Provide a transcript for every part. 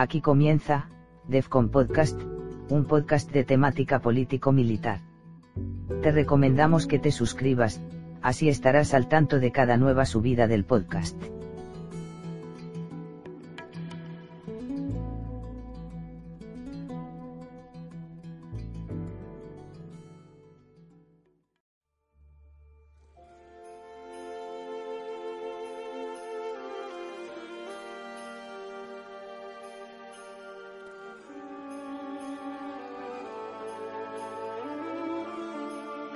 Aquí comienza, DEFCON Podcast, un podcast de temática político-militar. Te recomendamos que te suscribas, así estarás al tanto de cada nueva subida del podcast.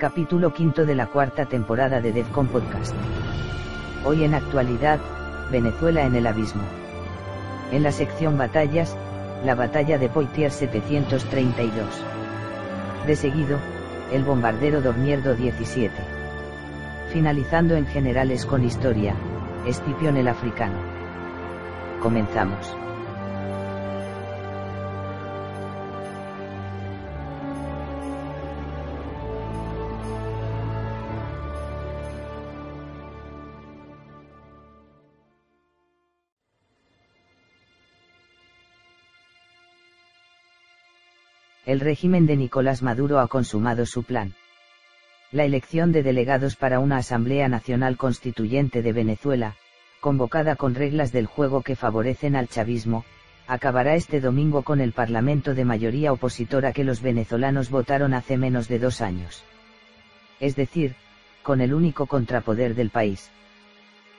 Capítulo quinto de la cuarta temporada de DEFCON Podcast. Hoy en actualidad, Venezuela en el abismo. En la sección Batallas, la batalla de Poitiers 732. De seguido, el bombardero Dormierdo 17. Finalizando en generales con historia, Escipión el africano. Comenzamos. El régimen de Nicolás Maduro ha consumado su plan. La elección de delegados para una Asamblea Nacional Constituyente de Venezuela, convocada con reglas del juego que favorecen al chavismo, acabará este domingo con el Parlamento de mayoría opositora que los venezolanos votaron hace menos de dos años. Es decir, con el único contrapoder del país.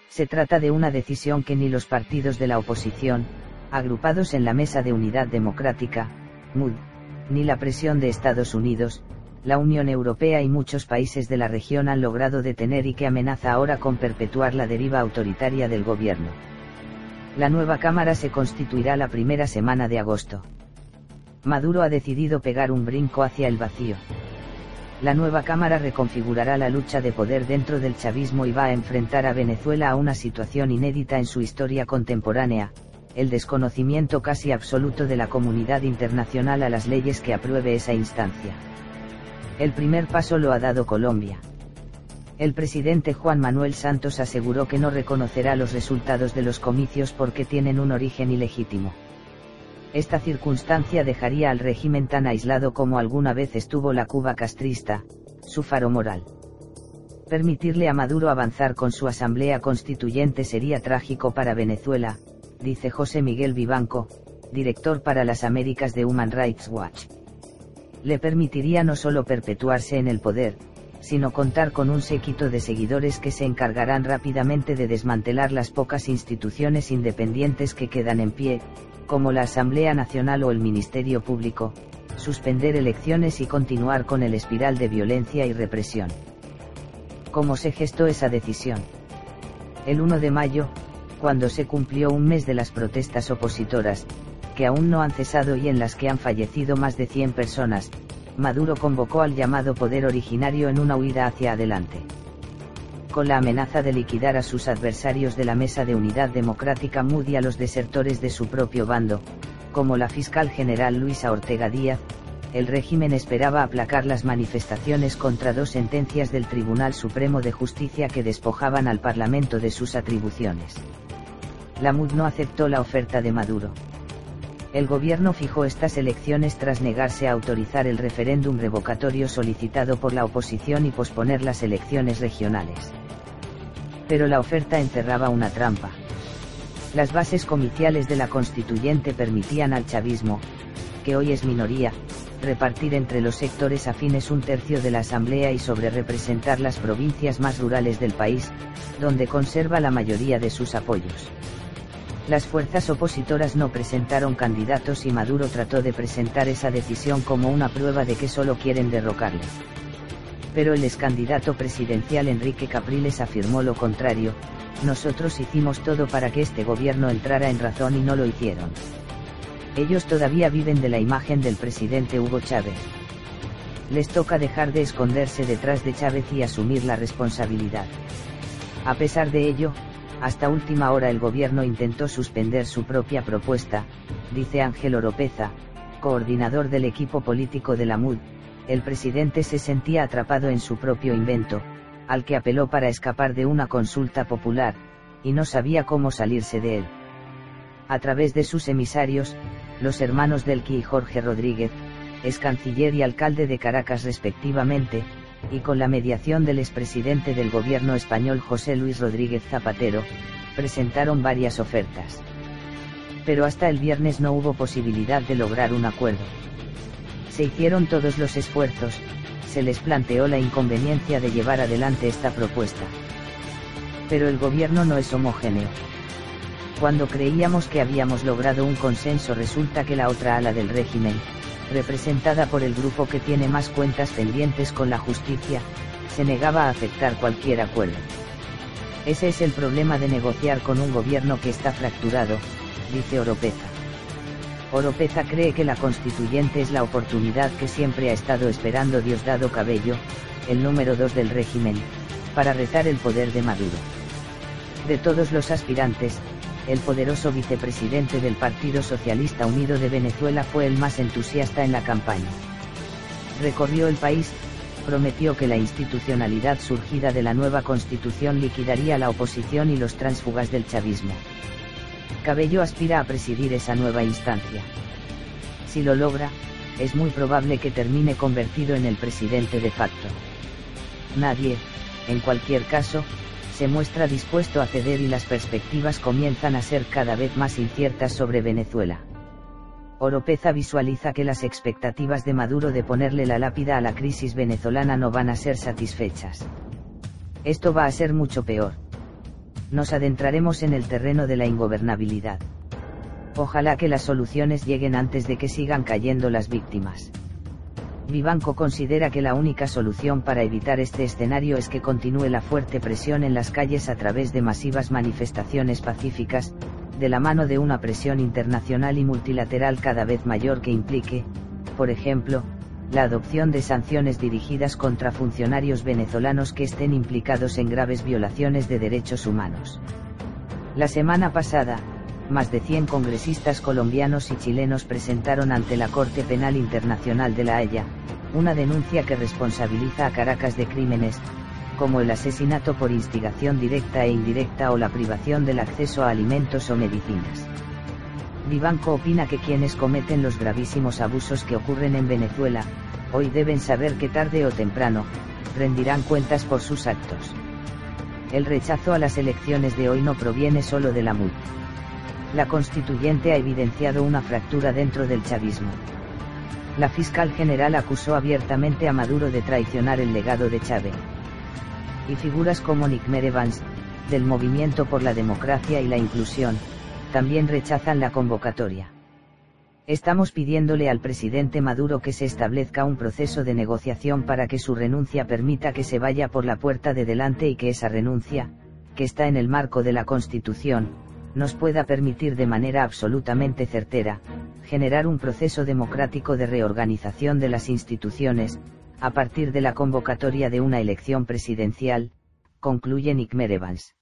Se trata de una decisión que ni los partidos de la oposición, agrupados en la Mesa de Unidad Democrática, MUD, ni la presión de Estados Unidos, la Unión Europea y muchos países de la región han logrado detener y que amenaza ahora con perpetuar la deriva autoritaria del gobierno. La nueva Cámara se constituirá la primera semana de agosto. Maduro ha decidido pegar un brinco hacia el vacío. La nueva Cámara reconfigurará la lucha de poder dentro del chavismo y va a enfrentar a Venezuela a una situación inédita en su historia contemporánea, el desconocimiento casi absoluto de la comunidad internacional a las leyes que apruebe esa instancia. El primer paso lo ha dado Colombia. El presidente Juan Manuel Santos aseguró que no reconocerá los resultados de los comicios porque tienen un origen ilegítimo. Esta circunstancia dejaría al régimen tan aislado como alguna vez estuvo la Cuba castrista, su faro moral. Permitirle a Maduro avanzar con su asamblea constituyente sería trágico para Venezuela, dice José Miguel Vivanco, director para las Américas de Human Rights Watch. Le permitiría no solo perpetuarse en el poder, sino contar con un séquito de seguidores que se encargarán rápidamente de desmantelar las pocas instituciones independientes que quedan en pie, como la Asamblea Nacional o el Ministerio Público, suspender elecciones y continuar con el espiral de violencia y represión. ¿Cómo se gestó esa decisión? El 1 de mayo, cuando se cumplió un mes de las protestas opositoras, que aún no han cesado y en las que han fallecido más de 100 personas, Maduro convocó al llamado poder originario en una huida hacia adelante. Con la amenaza de liquidar a sus adversarios de la Mesa de Unidad Democrática MUD y a los desertores de su propio bando, como la fiscal general Luisa Ortega Díaz, el régimen esperaba aplacar las manifestaciones contra dos sentencias del Tribunal Supremo de Justicia que despojaban al Parlamento de sus atribuciones la MUD no aceptó la oferta de Maduro. El gobierno fijó estas elecciones tras negarse a autorizar el referéndum revocatorio solicitado por la oposición y posponer las elecciones regionales. Pero la oferta encerraba una trampa. Las bases comiciales de la constituyente permitían al chavismo, que hoy es minoría, repartir entre los sectores afines un tercio de la Asamblea y sobre representar las provincias más rurales del país, donde conserva la mayoría de sus apoyos Las fuerzas opositoras no presentaron candidatos y Maduro trató de presentar esa decisión como una prueba de que solo quieren derrocarle. Pero el ex candidato presidencial Enrique Capriles afirmó lo contrario, nosotros hicimos todo para que este gobierno entrara en razón y no lo hicieron. Ellos todavía viven de la imagen del presidente Hugo Chávez. Les toca dejar de esconderse detrás de Chávez y asumir la responsabilidad. A pesar de ello, hasta última hora el gobierno intentó suspender su propia propuesta, dice Ángel Oropeza, coordinador del equipo político de la MUD, el presidente se sentía atrapado en su propio invento, al que apeló para escapar de una consulta popular, y no sabía cómo salirse de él. A través de sus emisarios, los hermanos Delqui y Jorge Rodríguez, ex canciller y alcalde de Caracas respectivamente, y con la mediación del expresidente del gobierno español José Luis Rodríguez Zapatero, presentaron varias ofertas. Pero hasta el viernes no hubo posibilidad de lograr un acuerdo. Se hicieron todos los esfuerzos, se les planteó la inconveniencia de llevar adelante esta propuesta. Pero el gobierno no es homogéneo. Cuando creíamos que habíamos logrado un consenso resulta que la otra ala del régimen, representada por el grupo que tiene más cuentas pendientes con la justicia, se negaba a aceptar cualquier acuerdo. Ese es el problema de negociar con un gobierno que está fracturado, dice Oropeza. Oropeza cree que la constituyente es la oportunidad que siempre ha estado esperando Diosdado Cabello, el número 2 del régimen, para retar el poder de Maduro. De todos los aspirantes, el poderoso vicepresidente del Partido Socialista Unido de Venezuela fue el más entusiasta en la campaña. Recorrió el país, prometió que la institucionalidad surgida de la nueva constitución liquidaría la oposición y los tránsfugas del chavismo. Cabello aspira a presidir esa nueva instancia. Si lo logra, es muy probable que termine convertido en el presidente de facto. Nadie, en cualquier caso, se muestra dispuesto a ceder y las perspectivas comienzan a ser cada vez más inciertas sobre Venezuela. Oropeza visualiza que las expectativas de Maduro de ponerle la lápida a la crisis venezolana no van a ser satisfechas. Esto va a ser mucho peor. Nos adentraremos en el terreno de la ingobernabilidad. Ojalá que las soluciones lleguen antes de que sigan cayendo las víctimas. Vivanco considera que la única solución para evitar este escenario es que continúe la fuerte presión en las calles a través de masivas manifestaciones pacíficas, de la mano de una presión internacional y multilateral cada vez mayor que implique, por ejemplo, la adopción de sanciones dirigidas contra funcionarios venezolanos que estén implicados en graves violaciones de derechos humanos. La semana pasada, más de 100 congresistas colombianos y chilenos presentaron ante la Corte Penal Internacional de La Haya, una denuncia que responsabiliza a Caracas de crímenes, como el asesinato por instigación directa e indirecta o la privación del acceso a alimentos o medicinas. Vivanco opina que quienes cometen los gravísimos abusos que ocurren en Venezuela, hoy deben saber que tarde o temprano, rendirán cuentas por sus actos. El rechazo a las elecciones de hoy no proviene solo de la MUD la constituyente ha evidenciado una fractura dentro del chavismo. La fiscal general acusó abiertamente a Maduro de traicionar el legado de Chávez. Y figuras como Nick Merevans, del Movimiento por la Democracia y la Inclusión, también rechazan la convocatoria. Estamos pidiéndole al presidente Maduro que se establezca un proceso de negociación para que su renuncia permita que se vaya por la puerta de delante y que esa renuncia, que está en el marco de la Constitución, nos pueda permitir de manera absolutamente certera, generar un proceso democrático de reorganización de las instituciones, a partir de la convocatoria de una elección presidencial, concluye Nick Merevans.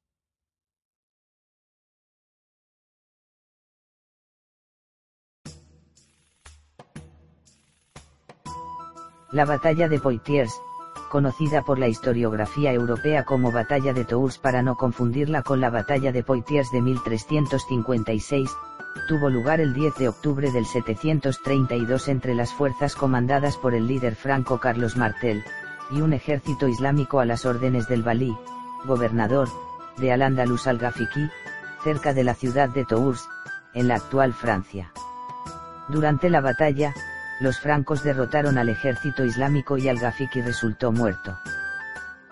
La batalla de Poitiers, conocida por la historiografía europea como Batalla de Tours para no confundirla con la Batalla de Poitiers de 1356, tuvo lugar el 10 de octubre del 732 entre las fuerzas comandadas por el líder franco Carlos Martel, y un ejército islámico a las órdenes del Balí, gobernador, de Al-Ándalus al-Ghafiqi, cerca de la ciudad de Tours, en la actual Francia. Durante la batalla, los francos derrotaron al ejército islámico y al-Ghafiqi resultó muerto.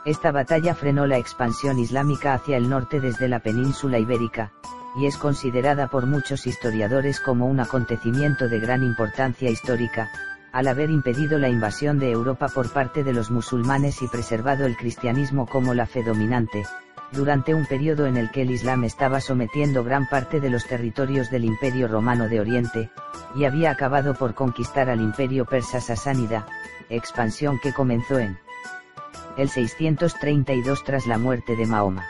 Esta batalla frenó la expansión islámica hacia el norte desde la península ibérica, y es considerada por muchos historiadores como un acontecimiento de gran importancia histórica, al haber impedido la invasión de Europa por parte de los musulmanes y preservado el cristianismo como la fe dominante, durante un periodo en el que el Islam estaba sometiendo gran parte de los territorios del Imperio Romano de Oriente, y había acabado por conquistar al Imperio Persa Sasánida, expansión que comenzó en el 632 tras la muerte de Mahoma.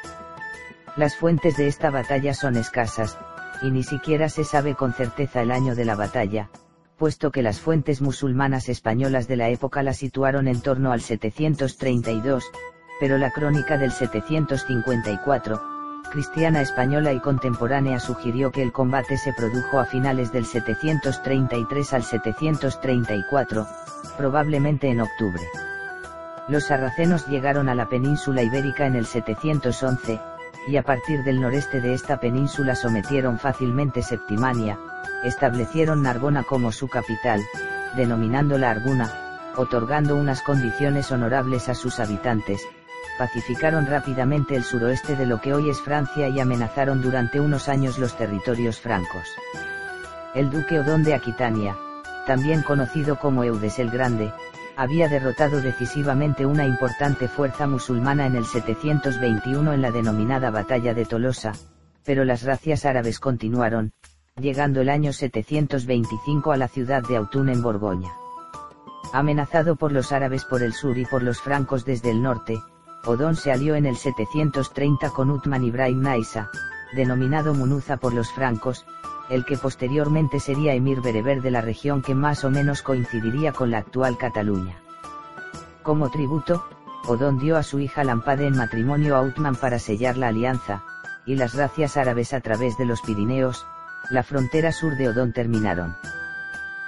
Las fuentes de esta batalla son escasas, y ni siquiera se sabe con certeza el año de la batalla, puesto que las fuentes musulmanas españolas de la época la situaron en torno al 732, pero la crónica del 754, cristiana española y contemporánea sugirió que el combate se produjo a finales del 733 al 734, probablemente en octubre. Los sarracenos llegaron a la península ibérica en el 711, y a partir del noreste de esta península sometieron fácilmente Septimania, establecieron Narbona como su capital, denominándola Arguna, otorgando unas condiciones honorables a sus habitantes, pacificaron rápidamente el suroeste de lo que hoy es Francia y amenazaron durante unos años los territorios francos. El duque Odón de Aquitania, también conocido como Eudes el Grande, había derrotado decisivamente una importante fuerza musulmana en el 721 en la denominada Batalla de Tolosa, pero las racias árabes continuaron, llegando el año 725 a la ciudad de Autun en Borgoña. Amenazado por los árabes por el sur y por los francos desde el norte, Odón se alió en el 730 con Utman Ibrahim Naisa, denominado Munuza por los francos, el que posteriormente sería emir bereber de la región que más o menos coincidiría con la actual Cataluña. Como tributo, Odón dio a su hija Lampade en matrimonio a Utman para sellar la alianza, y las racias árabes a través de los Pirineos, la frontera sur de Odón terminaron.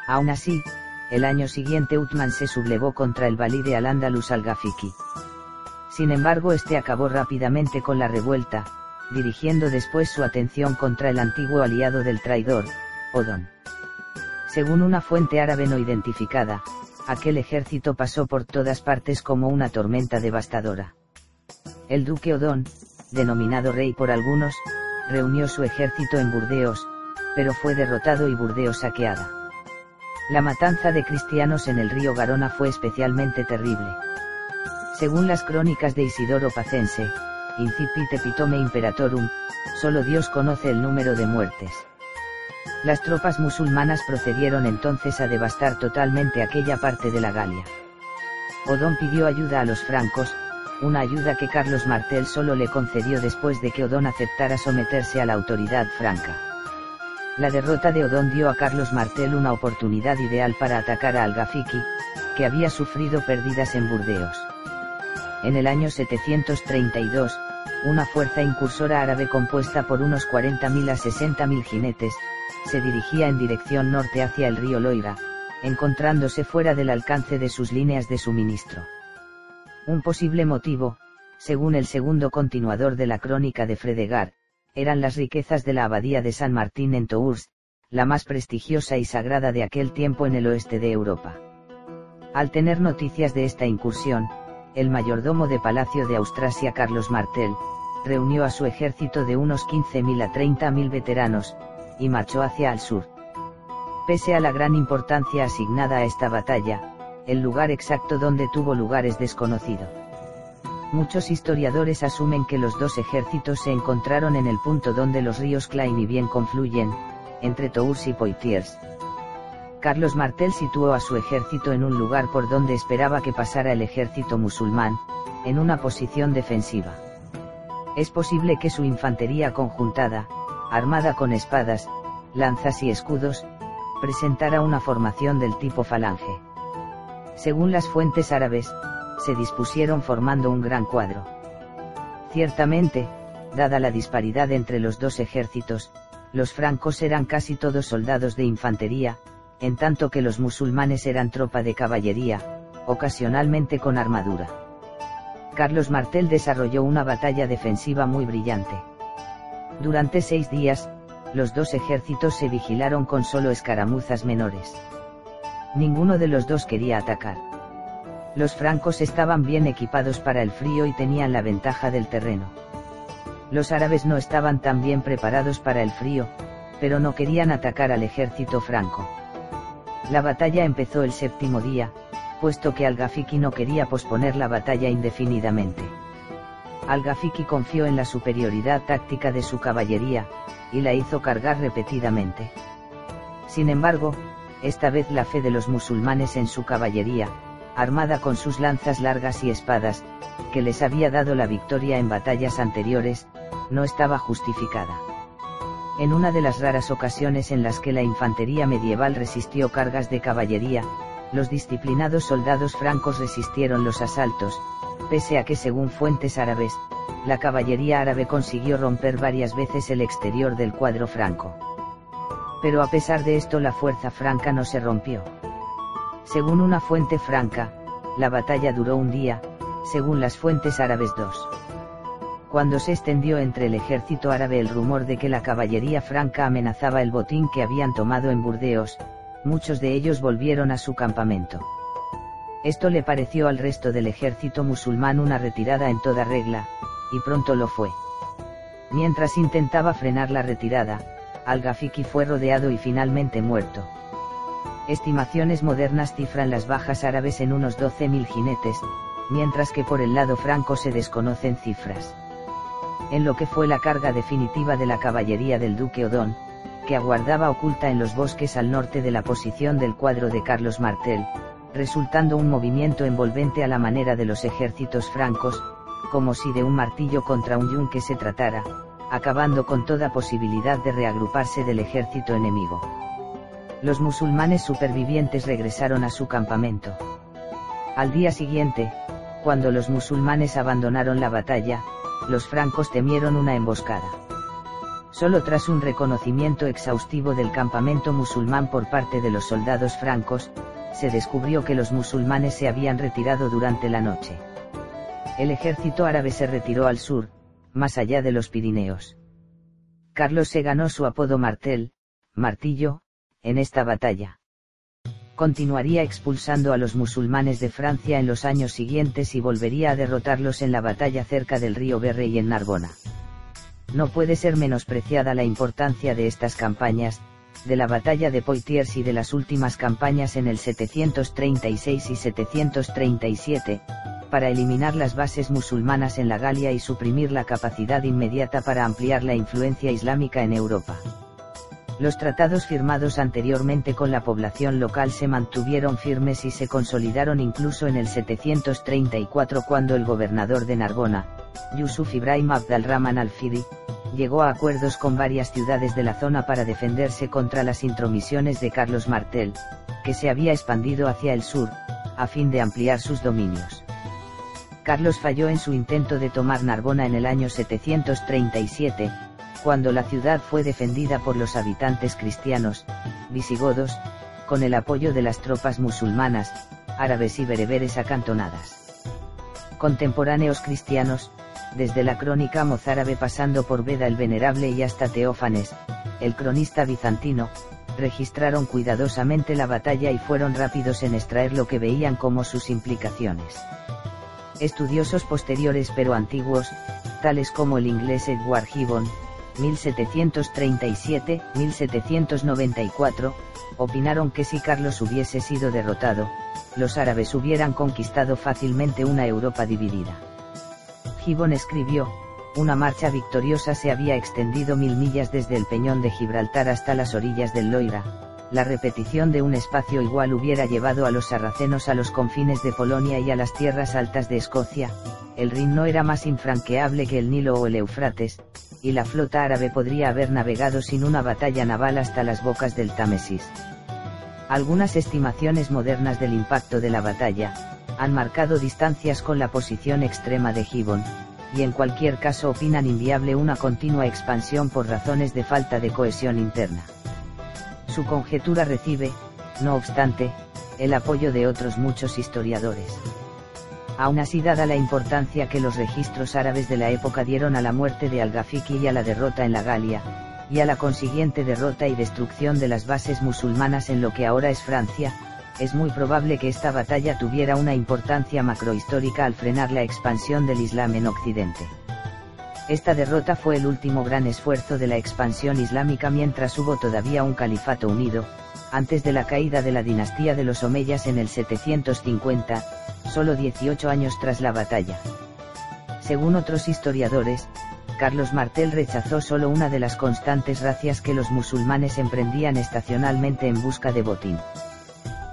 Aún así, el año siguiente Utman se sublevó contra el valide al-Ándalus al-Gafiki. Sin embargo este acabó rápidamente con la revuelta, dirigiendo después su atención contra el antiguo aliado del traidor, Odón. Según una fuente árabe no identificada, aquel ejército pasó por todas partes como una tormenta devastadora. El duque Odón, denominado rey por algunos, reunió su ejército en Burdeos, pero fue derrotado y Burdeos saqueada. La matanza de cristianos en el río Garona fue especialmente terrible. Según las crónicas de Isidoro Pacense, incipit epitome imperatorum, solo Dios conoce el número de muertes. Las tropas musulmanas procedieron entonces a devastar totalmente aquella parte de la Galia. Odón pidió ayuda a los francos, una ayuda que Carlos Martel solo le concedió después de que Odón aceptara someterse a la autoridad franca. La derrota de Odón dio a Carlos Martel una oportunidad ideal para atacar a Al-Gafiki, que había sufrido pérdidas en Burdeos. En el año 732, una fuerza incursora árabe compuesta por unos 40.000 a 60.000 jinetes, se dirigía en dirección norte hacia el río Loira, encontrándose fuera del alcance de sus líneas de suministro. Un posible motivo, según el segundo continuador de la crónica de Fredegar, eran las riquezas de la abadía de San Martín en Tours, la más prestigiosa y sagrada de aquel tiempo en el oeste de Europa. Al tener noticias de esta incursión, el mayordomo de Palacio de Austrasia Carlos Martel, reunió a su ejército de unos 15.000 a 30.000 veteranos, y marchó hacia el sur. Pese a la gran importancia asignada a esta batalla, el lugar exacto donde tuvo lugar es desconocido. Muchos historiadores asumen que los dos ejércitos se encontraron en el punto donde los ríos Klein y Bien confluyen, entre Tours y Poitiers. Carlos Martel situó a su ejército en un lugar por donde esperaba que pasara el ejército musulmán, en una posición defensiva. Es posible que su infantería conjuntada, armada con espadas, lanzas y escudos, presentara una formación del tipo falange. Según las fuentes árabes, se dispusieron formando un gran cuadro. Ciertamente, dada la disparidad entre los dos ejércitos, los francos eran casi todos soldados de infantería, en tanto que los musulmanes eran tropa de caballería, ocasionalmente con armadura. Carlos Martel desarrolló una batalla defensiva muy brillante. Durante seis días, los dos ejércitos se vigilaron con solo escaramuzas menores. Ninguno de los dos quería atacar. Los francos estaban bien equipados para el frío y tenían la ventaja del terreno. Los árabes no estaban tan bien preparados para el frío, pero no querían atacar al ejército franco. La batalla empezó el séptimo día, puesto que Al-Gafiki no quería posponer la batalla indefinidamente. Al-Gafiki confió en la superioridad táctica de su caballería, y la hizo cargar repetidamente. Sin embargo, esta vez la fe de los musulmanes en su caballería, armada con sus lanzas largas y espadas, que les había dado la victoria en batallas anteriores, no estaba justificada. En una de las raras ocasiones en las que la infantería medieval resistió cargas de caballería, los disciplinados soldados francos resistieron los asaltos, pese a que según fuentes árabes, la caballería árabe consiguió romper varias veces el exterior del cuadro franco. Pero a pesar de esto la fuerza franca no se rompió. Según una fuente franca, la batalla duró un día, según las fuentes árabes dos. Cuando se extendió entre el ejército árabe el rumor de que la caballería franca amenazaba el botín que habían tomado en Burdeos, muchos de ellos volvieron a su campamento. Esto le pareció al resto del ejército musulmán una retirada en toda regla, y pronto lo fue. Mientras intentaba frenar la retirada, Al-Gafiki fue rodeado y finalmente muerto. Estimaciones modernas cifran las bajas árabes en unos 12.000 jinetes, mientras que por el lado franco se desconocen cifras. En lo que fue la carga definitiva de la caballería del duque Odón, que aguardaba oculta en los bosques al norte de la posición del cuadro de Carlos Martel, resultando un movimiento envolvente a la manera de los ejércitos francos, como si de un martillo contra un yunque se tratara, acabando con toda posibilidad de reagruparse del ejército enemigo. Los musulmanes supervivientes regresaron a su campamento. Al día siguiente, cuando los musulmanes abandonaron la batalla, los francos temieron una emboscada. Solo tras un reconocimiento exhaustivo del campamento musulmán por parte de los soldados francos, se descubrió que los musulmanes se habían retirado durante la noche. El ejército árabe se retiró al sur, más allá de los Pirineos. Carlos se ganó su apodo Martel, martillo, en esta batalla. Continuaría expulsando a los musulmanes de Francia en los años siguientes y volvería a derrotarlos en la batalla cerca del río Berre y en Narbona. No puede ser menospreciada la importancia de estas campañas, de la batalla de Poitiers y de las últimas campañas en el 736 y 737, para eliminar las bases musulmanas en la Galia y suprimir la capacidad inmediata para ampliar la influencia islámica en Europa. Los tratados firmados anteriormente con la población local se mantuvieron firmes y se consolidaron incluso en el 734 cuando el gobernador de Narbona, Yusuf Ibrahim Abdalrahman al-Fidi, llegó a acuerdos con varias ciudades de la zona para defenderse contra las intromisiones de Carlos Martel, que se había expandido hacia el sur, a fin de ampliar sus dominios. Carlos falló en su intento de tomar Narbona en el año 737, cuando la ciudad fue defendida por los habitantes cristianos, visigodos, con el apoyo de las tropas musulmanas, árabes y bereberes acantonadas. Contemporáneos cristianos, desde la crónica mozárabe pasando por Beda el Venerable y hasta Teófanes, el cronista bizantino, registraron cuidadosamente la batalla y fueron rápidos en extraer lo que veían como sus implicaciones. Estudiosos posteriores pero antiguos, tales como el inglés Edward Gibbon, 1737-1794, opinaron que si Carlos hubiese sido derrotado, los árabes hubieran conquistado fácilmente una Europa dividida. Gibbon escribió, una marcha victoriosa se había extendido mil millas desde el peñón de Gibraltar hasta las orillas del Loira, la repetición de un espacio igual hubiera llevado a los sarracenos a los confines de Polonia y a las tierras altas de Escocia, el Rin no era más infranqueable que el Nilo o el Eufrates, y la flota árabe podría haber navegado sin una batalla naval hasta las bocas del Támesis. Algunas estimaciones modernas del impacto de la batalla, han marcado distancias con la posición extrema de Gibbon, y en cualquier caso opinan inviable una continua expansión por razones de falta de cohesión interna. Su conjetura recibe, no obstante, el apoyo de otros muchos historiadores. Aún así dada la importancia que los registros árabes de la época dieron a la muerte de Al-Gafiki y a la derrota en la Galia, y a la consiguiente derrota y destrucción de las bases musulmanas en lo que ahora es Francia, es muy probable que esta batalla tuviera una importancia macrohistórica al frenar la expansión del Islam en Occidente. Esta derrota fue el último gran esfuerzo de la expansión islámica mientras hubo todavía un califato unido, antes de la caída de la dinastía de los Omeyas en el 750, solo 18 años tras la batalla. Según otros historiadores, Carlos Martel rechazó solo una de las constantes racias que los musulmanes emprendían estacionalmente en busca de botín.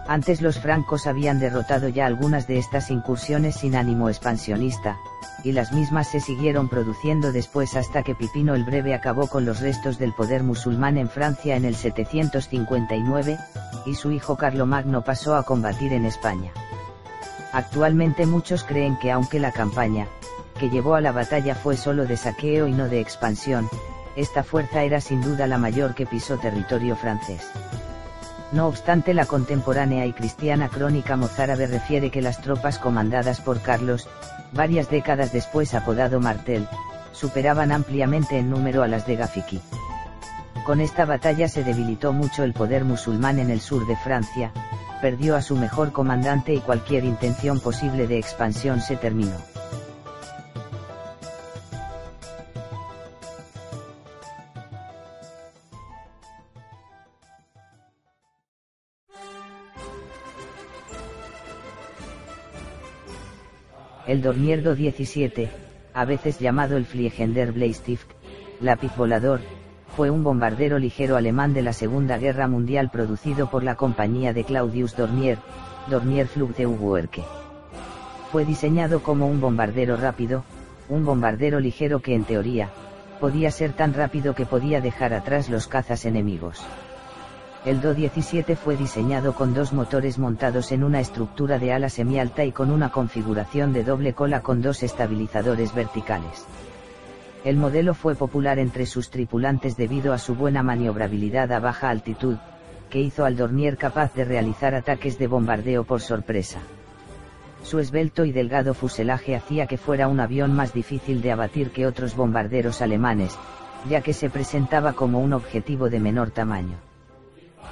Antes los francos habían derrotado ya algunas de estas incursiones sin ánimo expansionista, y las mismas se siguieron produciendo después hasta que Pipino el Breve acabó con los restos del poder musulmán en Francia en el 759, y su hijo Carlomagno pasó a combatir en España. Actualmente muchos creen que aunque la campaña, que llevó a la batalla fue solo de saqueo y no de expansión, esta fuerza era sin duda la mayor que pisó territorio francés. No obstante la contemporánea y cristiana crónica mozárabe refiere que las tropas comandadas por Carlos, varias décadas después apodado Martel, superaban ampliamente en número a las de Gafiki. Con esta batalla se debilitó mucho el poder musulmán en el sur de Francia, perdió a su mejor comandante y cualquier intención posible de expansión se terminó. El Dormierdo 17, a veces llamado el Fliegender Bleistift, lápiz volador, fue un bombardero ligero alemán de la Segunda Guerra Mundial producido por la compañía de Claudius Dornier, Dornier Flugzeugwerke. Fue diseñado como un bombardero rápido, un bombardero ligero que en teoría, podía ser tan rápido que podía dejar atrás los cazas enemigos. El Do-17 fue diseñado con dos motores montados en una estructura de ala semialta y con una configuración de doble cola con dos estabilizadores verticales. El modelo fue popular entre sus tripulantes debido a su buena maniobrabilidad a baja altitud, que hizo al Dornier capaz de realizar ataques de bombardeo por sorpresa. Su esbelto y delgado fuselaje hacía que fuera un avión más difícil de abatir que otros bombarderos alemanes, ya que se presentaba como un objetivo de menor tamaño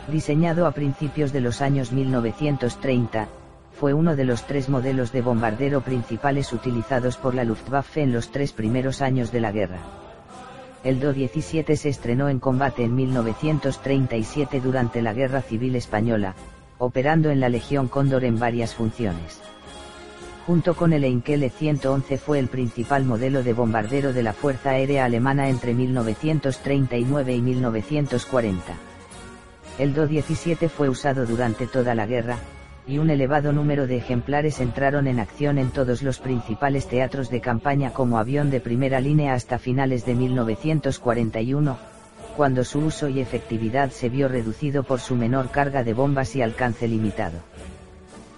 diseñado a principios de los años 1930, fue uno de los tres modelos de bombardero principales utilizados por la Luftwaffe en los tres primeros años de la guerra. El Do-17 se estrenó en combate en 1937 durante la Guerra Civil Española, operando en la Legión Cóndor en varias funciones. Junto con el Enkele 111 fue el principal modelo de bombardero de la Fuerza Aérea Alemana entre 1939 y 1940. El Do-17 fue usado durante toda la guerra, y un elevado número de ejemplares entraron en acción en todos los principales teatros de campaña como avión de primera línea hasta finales de 1941, cuando su uso y efectividad se vio reducido por su menor carga de bombas y alcance limitado.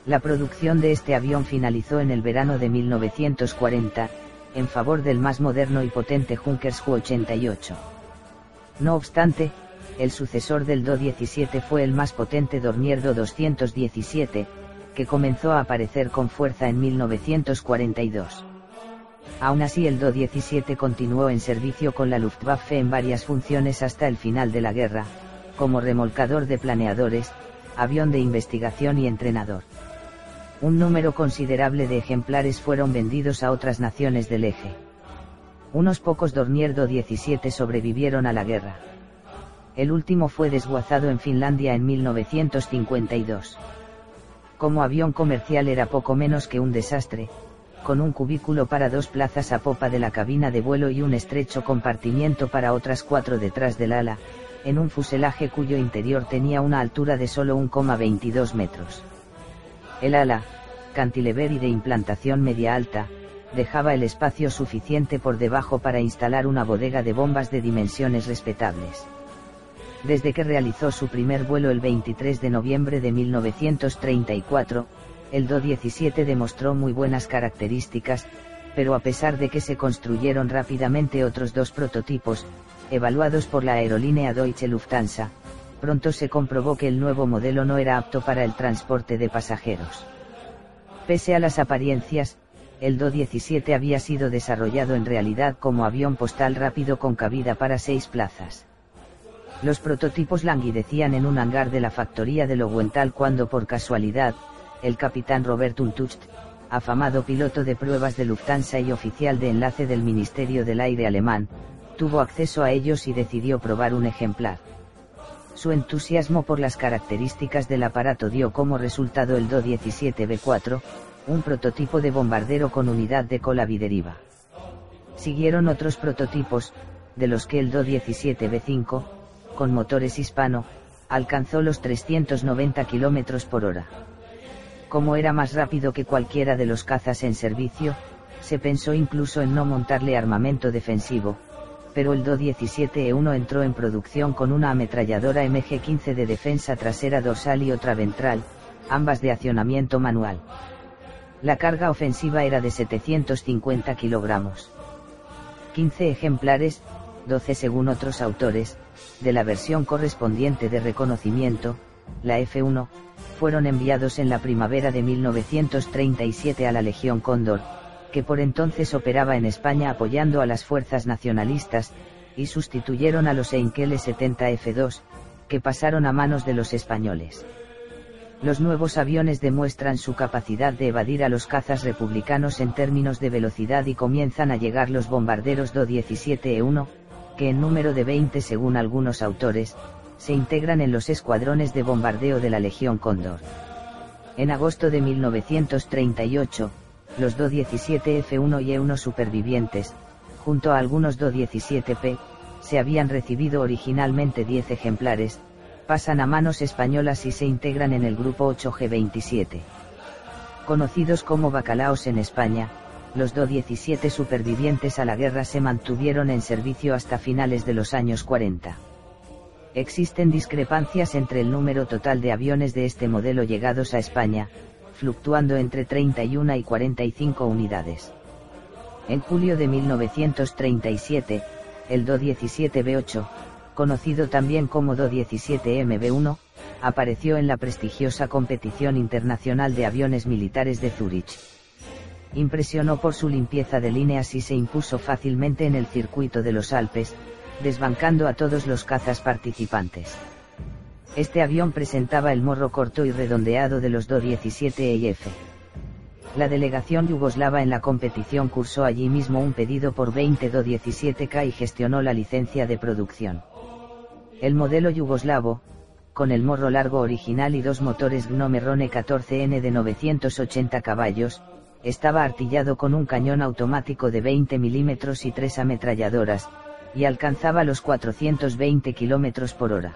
La producción de este avión finalizó en el verano de 1940, en favor del más moderno y potente Junkers Ju-88. No obstante, el sucesor del Do-17 fue el más potente Dornier Do-217, que comenzó a aparecer con fuerza en 1942. Aún así el Do-17 continuó en servicio con la Luftwaffe en varias funciones hasta el final de la guerra, como remolcador de planeadores, avión de investigación y entrenador. Un número considerable de ejemplares fueron vendidos a otras naciones del eje. Unos pocos Dornier Do-17 sobrevivieron a la guerra el último fue desguazado en Finlandia en 1952. Como avión comercial era poco menos que un desastre, con un cubículo para dos plazas a popa de la cabina de vuelo y un estrecho compartimiento para otras cuatro detrás del ala, en un fuselaje cuyo interior tenía una altura de solo 1,22 metros. El ala, cantilever y de implantación media alta, dejaba el espacio suficiente por debajo para instalar una bodega de bombas de dimensiones respetables desde que realizó su primer vuelo el 23 de noviembre de 1934, el Do-17 demostró muy buenas características, pero a pesar de que se construyeron rápidamente otros dos prototipos, evaluados por la aerolínea Deutsche Lufthansa, pronto se comprobó que el nuevo modelo no era apto para el transporte de pasajeros. Pese a las apariencias, el Do-17 había sido desarrollado en realidad como avión postal rápido con cabida para seis plazas. Los prototipos languidecían en un hangar de la factoría de Lowenthal cuando por casualidad, el capitán Robert Untucht, afamado piloto de pruebas de Lufthansa y oficial de enlace del Ministerio del Aire alemán, tuvo acceso a ellos y decidió probar un ejemplar. Su entusiasmo por las características del aparato dio como resultado el Do-17B4, un prototipo de bombardero con unidad de cola bideriva. Siguieron otros prototipos, de los que el Do-17B5, con motores hispano, alcanzó los 390 km por hora. Como era más rápido que cualquiera de los cazas en servicio, se pensó incluso en no montarle armamento defensivo, pero el Do-17E1 entró en producción con una ametralladora MG-15 de defensa trasera dorsal y otra ventral, ambas de accionamiento manual. La carga ofensiva era de 750 kilogramos. 15 ejemplares, 12 según otros autores, de la versión correspondiente de reconocimiento, la F1, fueron enviados en la primavera de 1937 a la Legión Cóndor, que por entonces operaba en España apoyando a las fuerzas nacionalistas, y sustituyeron a los Heinkel 70F2, que pasaron a manos de los españoles. Los nuevos aviones demuestran su capacidad de evadir a los cazas republicanos en términos de velocidad y comienzan a llegar los bombarderos Do-17E1, que en número de 20 según algunos autores, se integran en los escuadrones de bombardeo de la Legión Cóndor. En agosto de 1938, los Do-17F1 y E1 supervivientes, junto a algunos Do-17P, se habían recibido originalmente 10 ejemplares, pasan a manos españolas y se integran en el grupo 8G27. Conocidos como bacalaos en España, los Do-17 supervivientes a la guerra se mantuvieron en servicio hasta finales de los años 40. Existen discrepancias entre el número total de aviones de este modelo llegados a España, fluctuando entre 31 y 45 unidades. En julio de 1937, el Do-17B8, conocido también como Do-17MB1, apareció en la prestigiosa competición internacional de aviones militares de Zúrich. Impresionó por su limpieza de líneas y se impuso fácilmente en el circuito de los Alpes, desbancando a todos los cazas participantes. Este avión presentaba el morro corto y redondeado de los Do-17E y F. La delegación yugoslava en la competición cursó allí mismo un pedido por 20 Do-17K y gestionó la licencia de producción. El modelo yugoslavo, con el morro largo original y dos motores Gnome Rone 14N de 980 caballos, estaba artillado con un cañón automático de 20 milímetros y tres ametralladoras, y alcanzaba los 420 km por hora.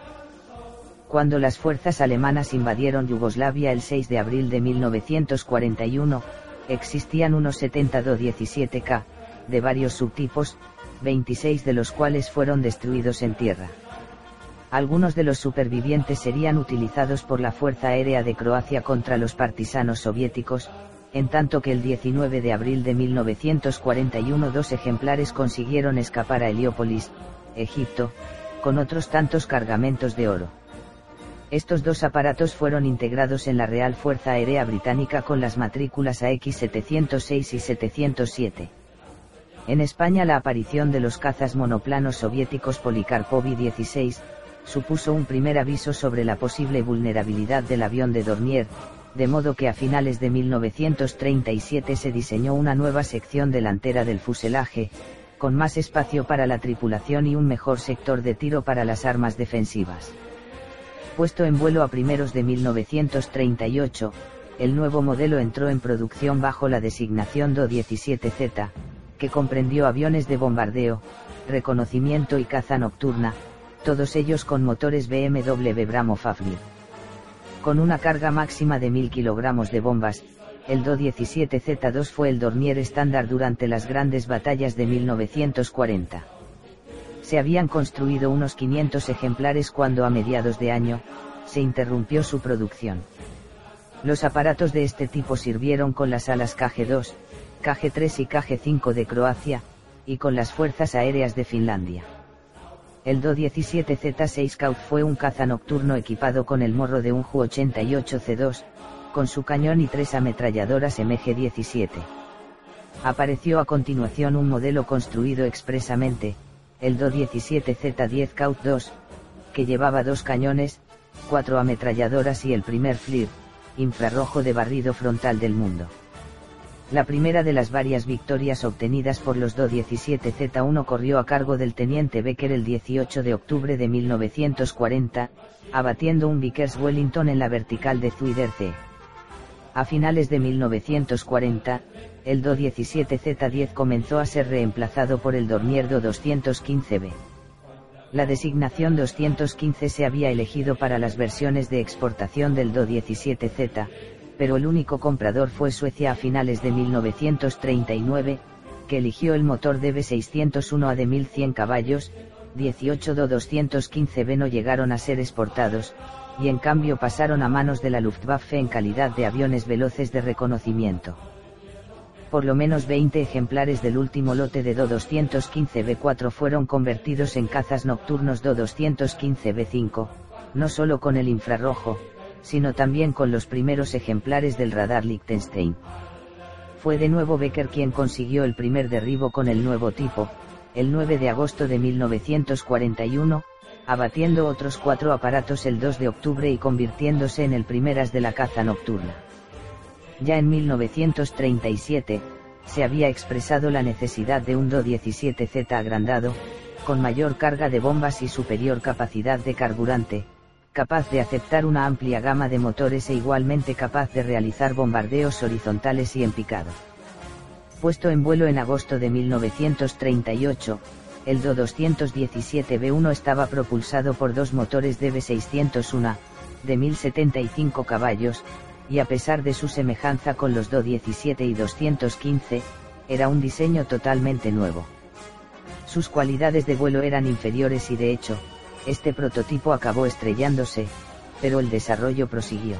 Cuando las fuerzas alemanas invadieron Yugoslavia el 6 de abril de 1941, existían unos 70 Do-17K, de varios subtipos, 26 de los cuales fueron destruidos en tierra. Algunos de los supervivientes serían utilizados por la Fuerza Aérea de Croacia contra los partisanos soviéticos, en tanto que el 19 de abril de 1941 dos ejemplares consiguieron escapar a Heliópolis, Egipto, con otros tantos cargamentos de oro. Estos dos aparatos fueron integrados en la Real Fuerza Aérea Británica con las matrículas AX-706 y 707. En España la aparición de los cazas monoplanos soviéticos Polikarpovi 16, supuso un primer aviso sobre la posible vulnerabilidad del avión de Dornier, de modo que a finales de 1937 se diseñó una nueva sección delantera del fuselaje, con más espacio para la tripulación y un mejor sector de tiro para las armas defensivas. Puesto en vuelo a primeros de 1938, el nuevo modelo entró en producción bajo la designación Do-17Z, que comprendió aviones de bombardeo, reconocimiento y caza nocturna, todos ellos con motores BMW Bramo Fafnir con una carga máxima de 1000 kilogramos de bombas, el Do-17Z2 fue el Dornier estándar durante las grandes batallas de 1940. Se habían construido unos 500 ejemplares cuando a mediados de año, se interrumpió su producción. Los aparatos de este tipo sirvieron con las alas KG-2, KG-3 y KG-5 de Croacia, y con las fuerzas aéreas de Finlandia. El Do-17Z6 Scout fue un caza nocturno equipado con el morro de un Ju-88C2, con su cañón y tres ametralladoras MG-17. Apareció a continuación un modelo construido expresamente, el Do-17Z10 Scout 2, que llevaba dos cañones, cuatro ametralladoras y el primer FLIR, infrarrojo de barrido frontal del mundo. La primera de las varias victorias obtenidas por los Do-17Z1 corrió a cargo del teniente Becker el 18 de octubre de 1940, abatiendo un Vickers Wellington en la vertical de Zuiderze. A finales de 1940, el Do-17Z10 comenzó a ser reemplazado por el Dornier Do-215B. La designación 215 se había elegido para las versiones de exportación del Do-17Z, pero el único comprador fue Suecia a finales de 1939, que eligió el motor DB601A de 1100 caballos, 18 Do 215B no llegaron a ser exportados, y en cambio pasaron a manos de la Luftwaffe en calidad de aviones veloces de reconocimiento. Por lo menos 20 ejemplares del último lote de Do 215B4 fueron convertidos en cazas nocturnos Do 215B5, no solo con el infrarrojo, sino también con los primeros ejemplares del radar Liechtenstein. Fue de nuevo Becker quien consiguió el primer derribo con el nuevo tipo, el 9 de agosto de 1941, abatiendo otros cuatro aparatos el 2 de octubre y convirtiéndose en el primeras de la caza nocturna. Ya en 1937, se había expresado la necesidad de un Do-17Z agrandado, con mayor carga de bombas y superior capacidad de carburante, capaz de aceptar una amplia gama de motores e igualmente capaz de realizar bombardeos horizontales y en picado. Puesto en vuelo en agosto de 1938, el Do-217B1 estaba propulsado por dos motores DB601, de 1075 caballos, y a pesar de su semejanza con los Do-17 y 215, era un diseño totalmente nuevo. Sus cualidades de vuelo eran inferiores y de hecho, este prototipo acabó estrellándose, pero el desarrollo prosiguió.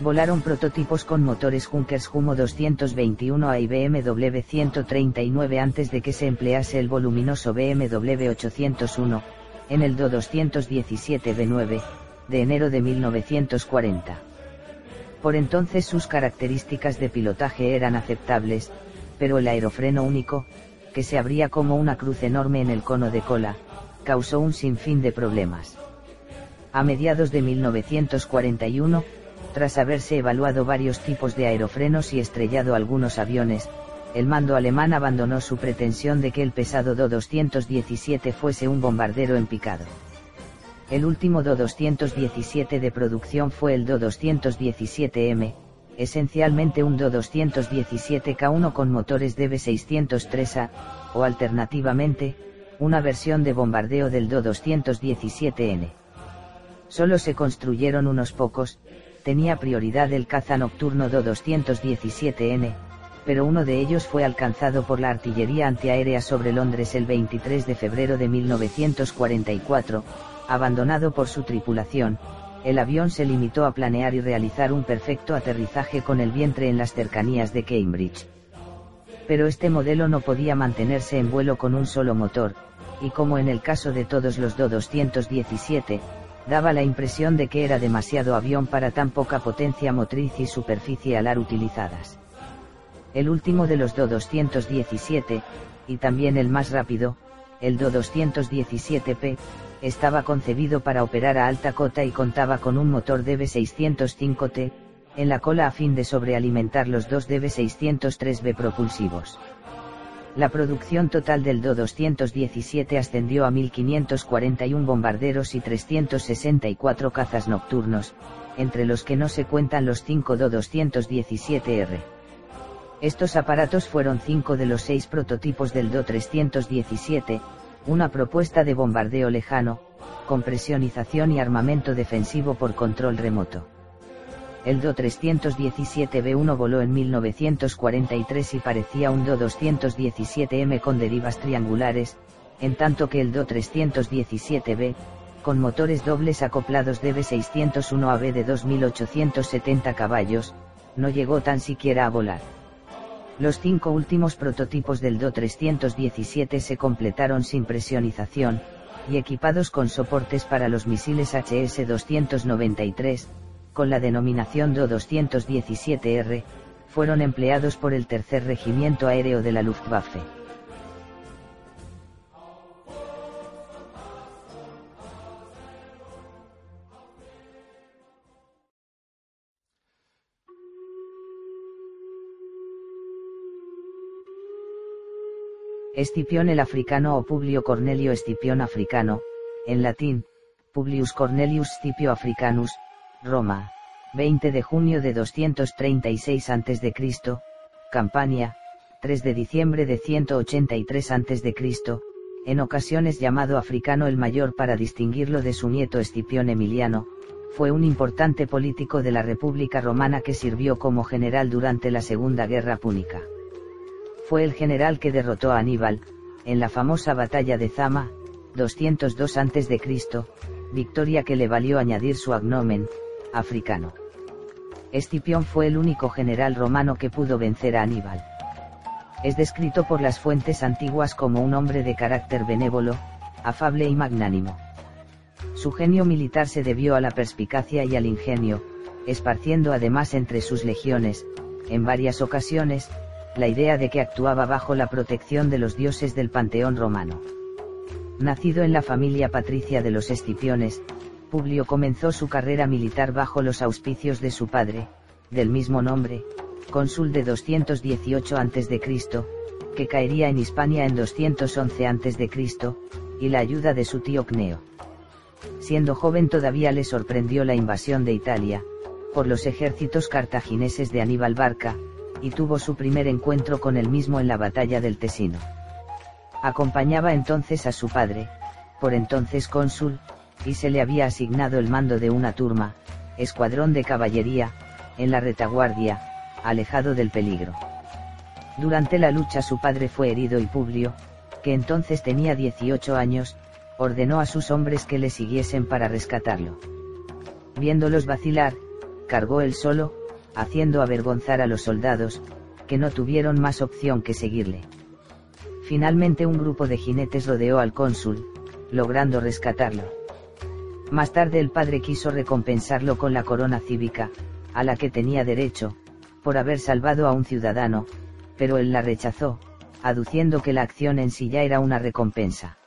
Volaron prototipos con motores Junkers Humo 221A y BMW 139 antes de que se emplease el voluminoso BMW 801, en el Do 217B9, de enero de 1940. Por entonces sus características de pilotaje eran aceptables, pero el aerofreno único, que se abría como una cruz enorme en el cono de cola, causó un sinfín de problemas. A mediados de 1941, tras haberse evaluado varios tipos de aerofrenos y estrellado algunos aviones, el mando alemán abandonó su pretensión de que el pesado Do-217 fuese un bombardero en picado. El último Do-217 de producción fue el Do-217M, esencialmente un Do-217K1 con motores DB603A, o alternativamente, una versión de bombardeo del Do-217N. Solo se construyeron unos pocos, tenía prioridad el caza nocturno Do-217N, pero uno de ellos fue alcanzado por la artillería antiaérea sobre Londres el 23 de febrero de 1944, abandonado por su tripulación, el avión se limitó a planear y realizar un perfecto aterrizaje con el vientre en las cercanías de Cambridge pero este modelo no podía mantenerse en vuelo con un solo motor, y como en el caso de todos los Do-217, daba la impresión de que era demasiado avión para tan poca potencia motriz y superficie alar utilizadas. El último de los Do-217, y también el más rápido, el Do-217P, estaba concebido para operar a alta cota y contaba con un motor DB605T, en la cola a fin de sobrealimentar los dos DB603B propulsivos. La producción total del Do-217 ascendió a 1.541 bombarderos y 364 cazas nocturnos, entre los que no se cuentan los 5 Do-217R. Estos aparatos fueron cinco de los seis prototipos del Do-317, una propuesta de bombardeo lejano, con presionización y armamento defensivo por control remoto. El Do-317B1 voló en 1943 y parecía un Do-217M con derivas triangulares, en tanto que el Do-317B, con motores dobles acoplados DB601AB de 2870 caballos, no llegó tan siquiera a volar. Los cinco últimos prototipos del Do-317 se completaron sin presionización, y equipados con soportes para los misiles HS-293, con la denominación Do-217R, fueron empleados por el Tercer Regimiento Aéreo de la Luftwaffe. Escipión el africano o Publio Cornelio Escipión africano, en latín, Publius Cornelius Scipio Africanus, Roma, 20 de junio de 236 a.C., Campania, 3 de diciembre de 183 a.C., en ocasiones llamado africano el mayor para distinguirlo de su nieto Escipión Emiliano, fue un importante político de la República Romana que sirvió como general durante la Segunda Guerra Púnica. Fue el general que derrotó a Aníbal, en la famosa batalla de Zama, 202 a.C., victoria que le valió añadir su agnomen, africano. Escipión fue el único general romano que pudo vencer a Aníbal. Es descrito por las fuentes antiguas como un hombre de carácter benévolo, afable y magnánimo. Su genio militar se debió a la perspicacia y al ingenio, esparciendo además entre sus legiones, en varias ocasiones, la idea de que actuaba bajo la protección de los dioses del panteón romano. Nacido en la familia patricia de los Escipiones, Publio comenzó su carrera militar bajo los auspicios de su padre, del mismo nombre, cónsul de 218 a.C., que caería en Hispania en 211 a.C., y la ayuda de su tío Cneo. Siendo joven todavía le sorprendió la invasión de Italia, por los ejércitos cartagineses de Aníbal Barca, y tuvo su primer encuentro con él mismo en la batalla del Tesino. Acompañaba entonces a su padre, por entonces cónsul, y se le había asignado el mando de una turma, escuadrón de caballería, en la retaguardia, alejado del peligro. Durante la lucha su padre fue herido y Publio, que entonces tenía 18 años, ordenó a sus hombres que le siguiesen para rescatarlo. Viéndolos vacilar, cargó él solo, haciendo avergonzar a los soldados, que no tuvieron más opción que seguirle. Finalmente un grupo de jinetes rodeó al cónsul, logrando rescatarlo. Más tarde el padre quiso recompensarlo con la corona cívica, a la que tenía derecho, por haber salvado a un ciudadano, pero él la rechazó, aduciendo que la acción en sí ya era una recompensa.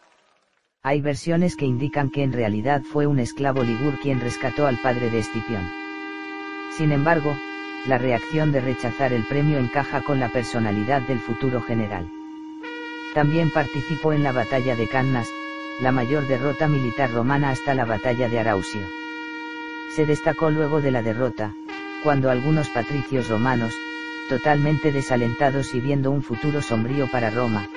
Hay versiones que indican que en realidad fue un esclavo ligur quien rescató al padre de Escipión. Sin embargo, la reacción de rechazar el premio encaja con la personalidad del futuro general. También participó en la batalla de Cannas, la mayor derrota militar romana hasta la batalla de Arausio. Se destacó luego de la derrota, cuando algunos patricios romanos, totalmente desalentados y viendo un futuro sombrío para Roma,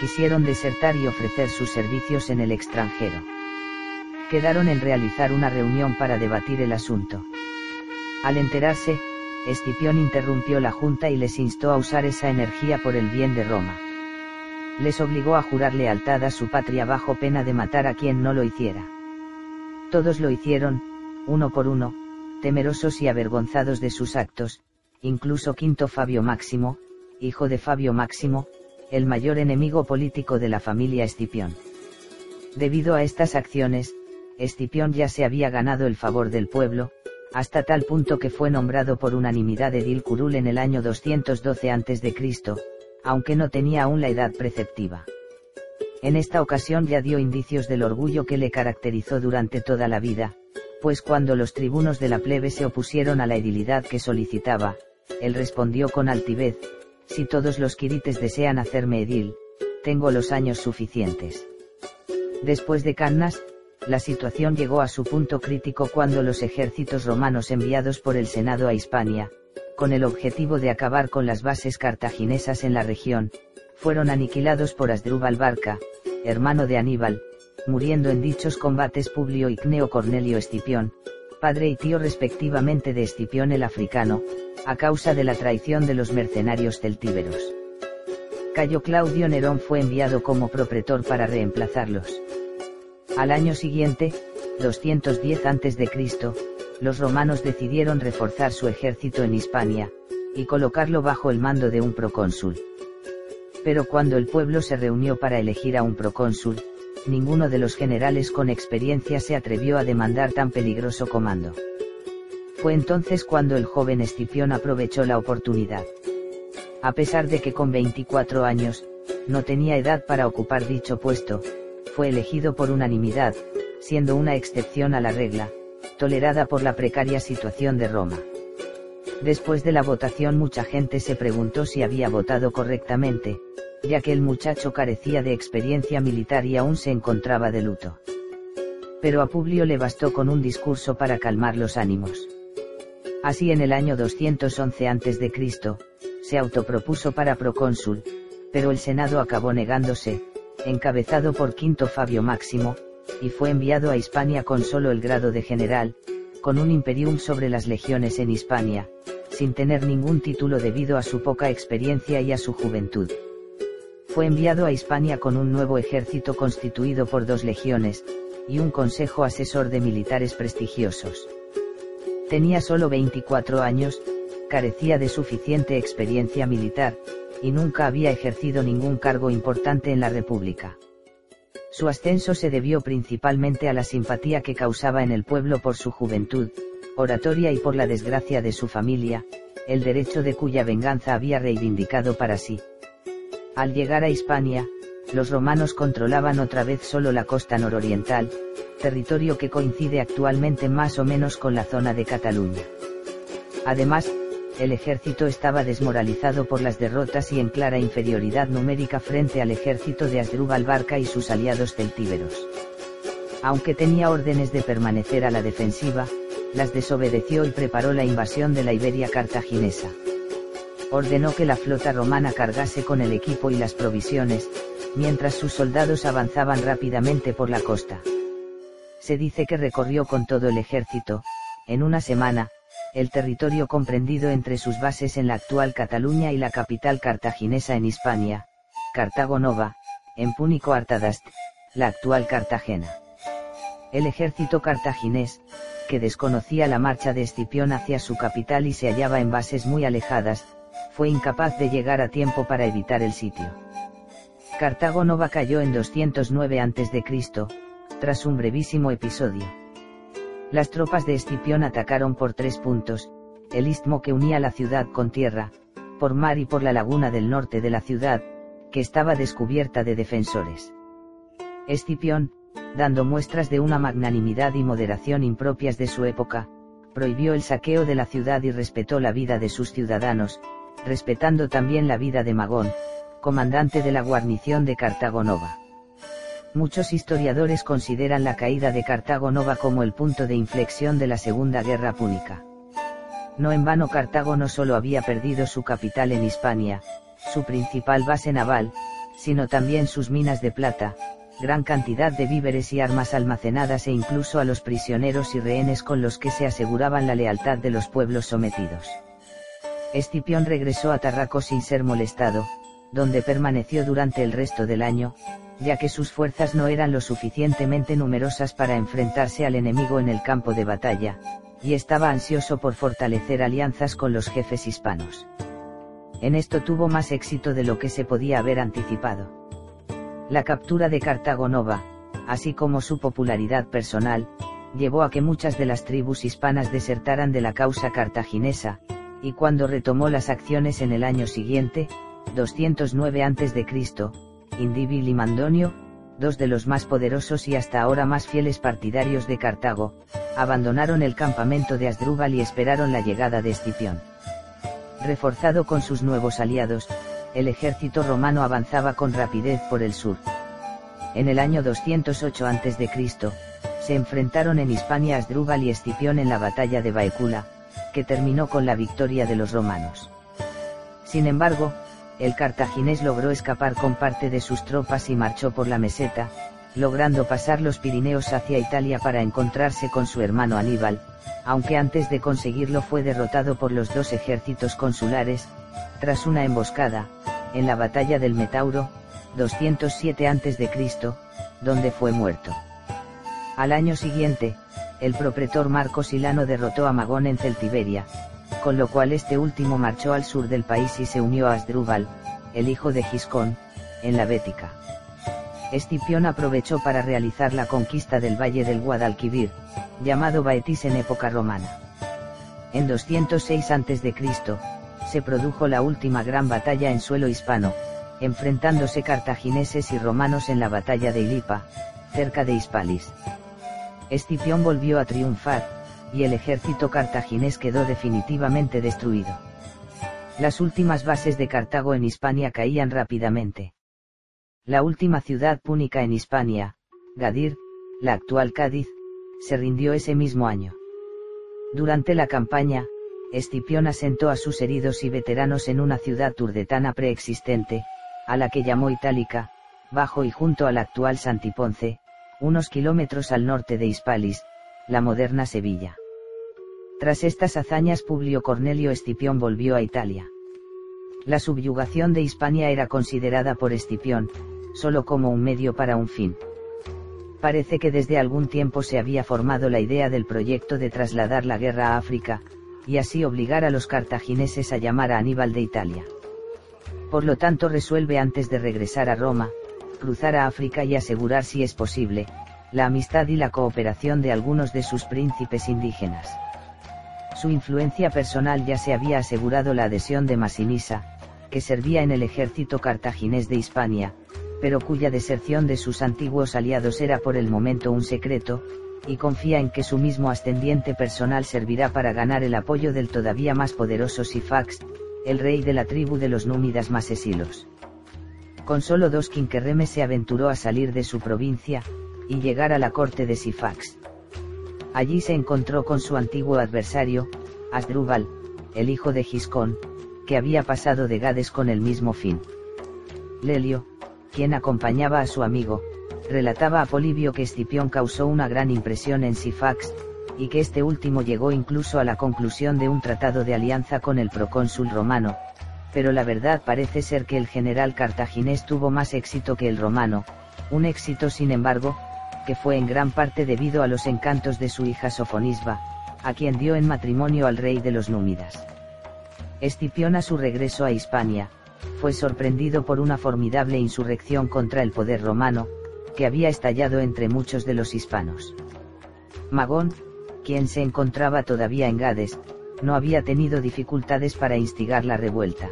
quisieron desertar y ofrecer sus servicios en el extranjero. Quedaron en realizar una reunión para debatir el asunto. Al enterarse, Escipión interrumpió la junta y les instó a usar esa energía por el bien de Roma. Les obligó a jurar lealtad a su patria bajo pena de matar a quien no lo hiciera. Todos lo hicieron, uno por uno, temerosos y avergonzados de sus actos, incluso Quinto Fabio Máximo, hijo de Fabio Máximo, el mayor enemigo político de la familia Escipión. Debido a estas acciones, Escipión ya se había ganado el favor del pueblo, hasta tal punto que fue nombrado por unanimidad edil curul en el año 212 a.C., aunque no tenía aún la edad preceptiva. En esta ocasión ya dio indicios del orgullo que le caracterizó durante toda la vida, pues cuando los tribunos de la plebe se opusieron a la edilidad que solicitaba, él respondió con altivez, si todos los quirites desean hacerme edil, tengo los años suficientes. Después de Cannas, la situación llegó a su punto crítico cuando los ejércitos romanos enviados por el Senado a Hispania, con el objetivo de acabar con las bases cartaginesas en la región, fueron aniquilados por Asdrúbal Barca, hermano de Aníbal, muriendo en dichos combates Publio Cneo Cornelio Escipión, padre y tío respectivamente de Escipión el africano, a causa de la traición de los mercenarios celtíberos. Cayo Claudio Nerón fue enviado como propretor para reemplazarlos. Al año siguiente, 210 a.C., los romanos decidieron reforzar su ejército en Hispania, y colocarlo bajo el mando de un procónsul. Pero cuando el pueblo se reunió para elegir a un procónsul, ninguno de los generales con experiencia se atrevió a demandar tan peligroso comando. Fue entonces cuando el joven Escipión aprovechó la oportunidad. A pesar de que con 24 años, no tenía edad para ocupar dicho puesto, fue elegido por unanimidad, siendo una excepción a la regla, tolerada por la precaria situación de Roma. Después de la votación mucha gente se preguntó si había votado correctamente, ya que el muchacho carecía de experiencia militar y aún se encontraba de luto. Pero a Publio le bastó con un discurso para calmar los ánimos. Así en el año 211 a.C., se autopropuso para procónsul, pero el Senado acabó negándose, encabezado por Quinto Fabio Máximo, y fue enviado a Hispania con solo el grado de general, con un imperium sobre las legiones en Hispania, sin tener ningún título debido a su poca experiencia y a su juventud. Fue enviado a Hispania con un nuevo ejército constituido por dos legiones, y un consejo asesor de militares prestigiosos. Tenía solo 24 años, carecía de suficiente experiencia militar, y nunca había ejercido ningún cargo importante en la República. Su ascenso se debió principalmente a la simpatía que causaba en el pueblo por su juventud, oratoria y por la desgracia de su familia, el derecho de cuya venganza había reivindicado para sí. Al llegar a Hispania, los romanos controlaban otra vez solo la costa nororiental, territorio que coincide actualmente más o menos con la zona de Cataluña. Además, el ejército estaba desmoralizado por las derrotas y en clara inferioridad numérica frente al ejército de Asdrúbal Barca y sus aliados celtíberos. Aunque tenía órdenes de permanecer a la defensiva, las desobedeció y preparó la invasión de la Iberia cartaginesa. Ordenó que la flota romana cargase con el equipo y las provisiones, mientras sus soldados avanzaban rápidamente por la costa. Se dice que recorrió con todo el ejército, en una semana, el territorio comprendido entre sus bases en la actual Cataluña y la capital cartaginesa en Hispania, Cartago Nova, en Púnico Artadast, la actual Cartagena. El ejército cartaginés, que desconocía la marcha de Escipión hacia su capital y se hallaba en bases muy alejadas, fue incapaz de llegar a tiempo para evitar el sitio. Cartago Nova cayó en 209 a.C., tras un brevísimo episodio. Las tropas de Escipión atacaron por tres puntos, el istmo que unía la ciudad con tierra, por mar y por la laguna del norte de la ciudad, que estaba descubierta de defensores. Escipión, dando muestras de una magnanimidad y moderación impropias de su época, prohibió el saqueo de la ciudad y respetó la vida de sus ciudadanos, respetando también la vida de Magón, comandante de la guarnición de Cartago Nova. Muchos historiadores consideran la caída de Cartago Nova como el punto de inflexión de la Segunda Guerra Púnica. No en vano Cartago no solo había perdido su capital en Hispania, su principal base naval, sino también sus minas de plata, gran cantidad de víveres y armas almacenadas e incluso a los prisioneros y rehenes con los que se aseguraban la lealtad de los pueblos sometidos. Escipión regresó a Tarraco sin ser molestado, donde permaneció durante el resto del año, ya que sus fuerzas no eran lo suficientemente numerosas para enfrentarse al enemigo en el campo de batalla, y estaba ansioso por fortalecer alianzas con los jefes hispanos. En esto tuvo más éxito de lo que se podía haber anticipado. La captura de Cartago Nova, así como su popularidad personal, llevó a que muchas de las tribus hispanas desertaran de la causa cartaginesa, y cuando retomó las acciones en el año siguiente, 209 a.C., Indíbil y Mandonio, dos de los más poderosos y hasta ahora más fieles partidarios de Cartago, abandonaron el campamento de Asdrúbal y esperaron la llegada de Escipión. Reforzado con sus nuevos aliados, el ejército romano avanzaba con rapidez por el sur. En el año 208 a.C., se enfrentaron en Hispania Asdrúbal y Escipión en la batalla de Baecula, que terminó con la victoria de los romanos. Sin embargo, el cartaginés logró escapar con parte de sus tropas y marchó por la meseta, logrando pasar los Pirineos hacia Italia para encontrarse con su hermano Aníbal, aunque antes de conseguirlo fue derrotado por los dos ejércitos consulares, tras una emboscada, en la batalla del Metauro, 207 a.C., donde fue muerto. Al año siguiente, el propretor Marco Silano derrotó a Magón en Celtiberia, con lo cual este último marchó al sur del país y se unió a Asdrúbal, el hijo de Giscón, en la Bética. Escipión aprovechó para realizar la conquista del valle del Guadalquivir, llamado Baetis en época romana. En 206 a.C., se produjo la última gran batalla en suelo hispano, enfrentándose cartagineses y romanos en la batalla de Ilipa, cerca de Hispalis. Escipión volvió a triunfar, y el ejército cartaginés quedó definitivamente destruido. Las últimas bases de Cartago en Hispania caían rápidamente. La última ciudad púnica en Hispania, Gadir, la actual Cádiz, se rindió ese mismo año. Durante la campaña, Escipión asentó a sus heridos y veteranos en una ciudad turdetana preexistente, a la que llamó Itálica, bajo y junto al actual Santiponce, unos kilómetros al norte de Hispalis, la moderna Sevilla. Tras estas hazañas Publio Cornelio Escipión volvió a Italia. La subyugación de Hispania era considerada por Escipión, solo como un medio para un fin. Parece que desde algún tiempo se había formado la idea del proyecto de trasladar la guerra a África, y así obligar a los cartagineses a llamar a Aníbal de Italia. Por lo tanto resuelve antes de regresar a Roma, cruzar a África y asegurar si es posible, la amistad y la cooperación de algunos de sus príncipes indígenas su influencia personal ya se había asegurado la adhesión de Masinisa, que servía en el ejército cartaginés de Hispania, pero cuya deserción de sus antiguos aliados era por el momento un secreto, y confía en que su mismo ascendiente personal servirá para ganar el apoyo del todavía más poderoso Sifax, el rey de la tribu de los númidas masesilos. Con solo dos quinquerremes se aventuró a salir de su provincia, y llegar a la corte de Sifax. Allí se encontró con su antiguo adversario, Asdrúbal, el hijo de Giscón, que había pasado de Gades con el mismo fin. Lelio, quien acompañaba a su amigo, relataba a Polibio que Escipión causó una gran impresión en Sifax, y que este último llegó incluso a la conclusión de un tratado de alianza con el procónsul romano, pero la verdad parece ser que el general cartaginés tuvo más éxito que el romano, un éxito sin embargo, que fue en gran parte debido a los encantos de su hija Sofonisba, a quien dio en matrimonio al rey de los númidas. Escipión a su regreso a Hispania, fue sorprendido por una formidable insurrección contra el poder romano, que había estallado entre muchos de los hispanos. Magón, quien se encontraba todavía en Gades, no había tenido dificultades para instigar la revuelta.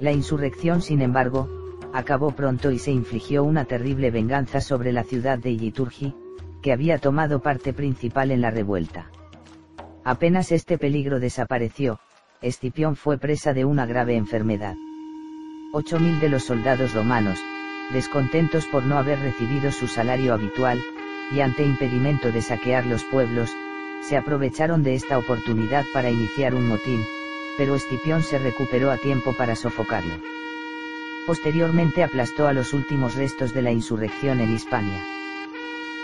La insurrección, sin embargo, acabó pronto y se infligió una terrible venganza sobre la ciudad de Igiturgi, que había tomado parte principal en la revuelta. Apenas este peligro desapareció, Escipión fue presa de una grave enfermedad. Ocho mil de los soldados romanos, descontentos por no haber recibido su salario habitual, y ante impedimento de saquear los pueblos, se aprovecharon de esta oportunidad para iniciar un motín, pero Escipión se recuperó a tiempo para sofocarlo. Posteriormente aplastó a los últimos restos de la insurrección en Hispania.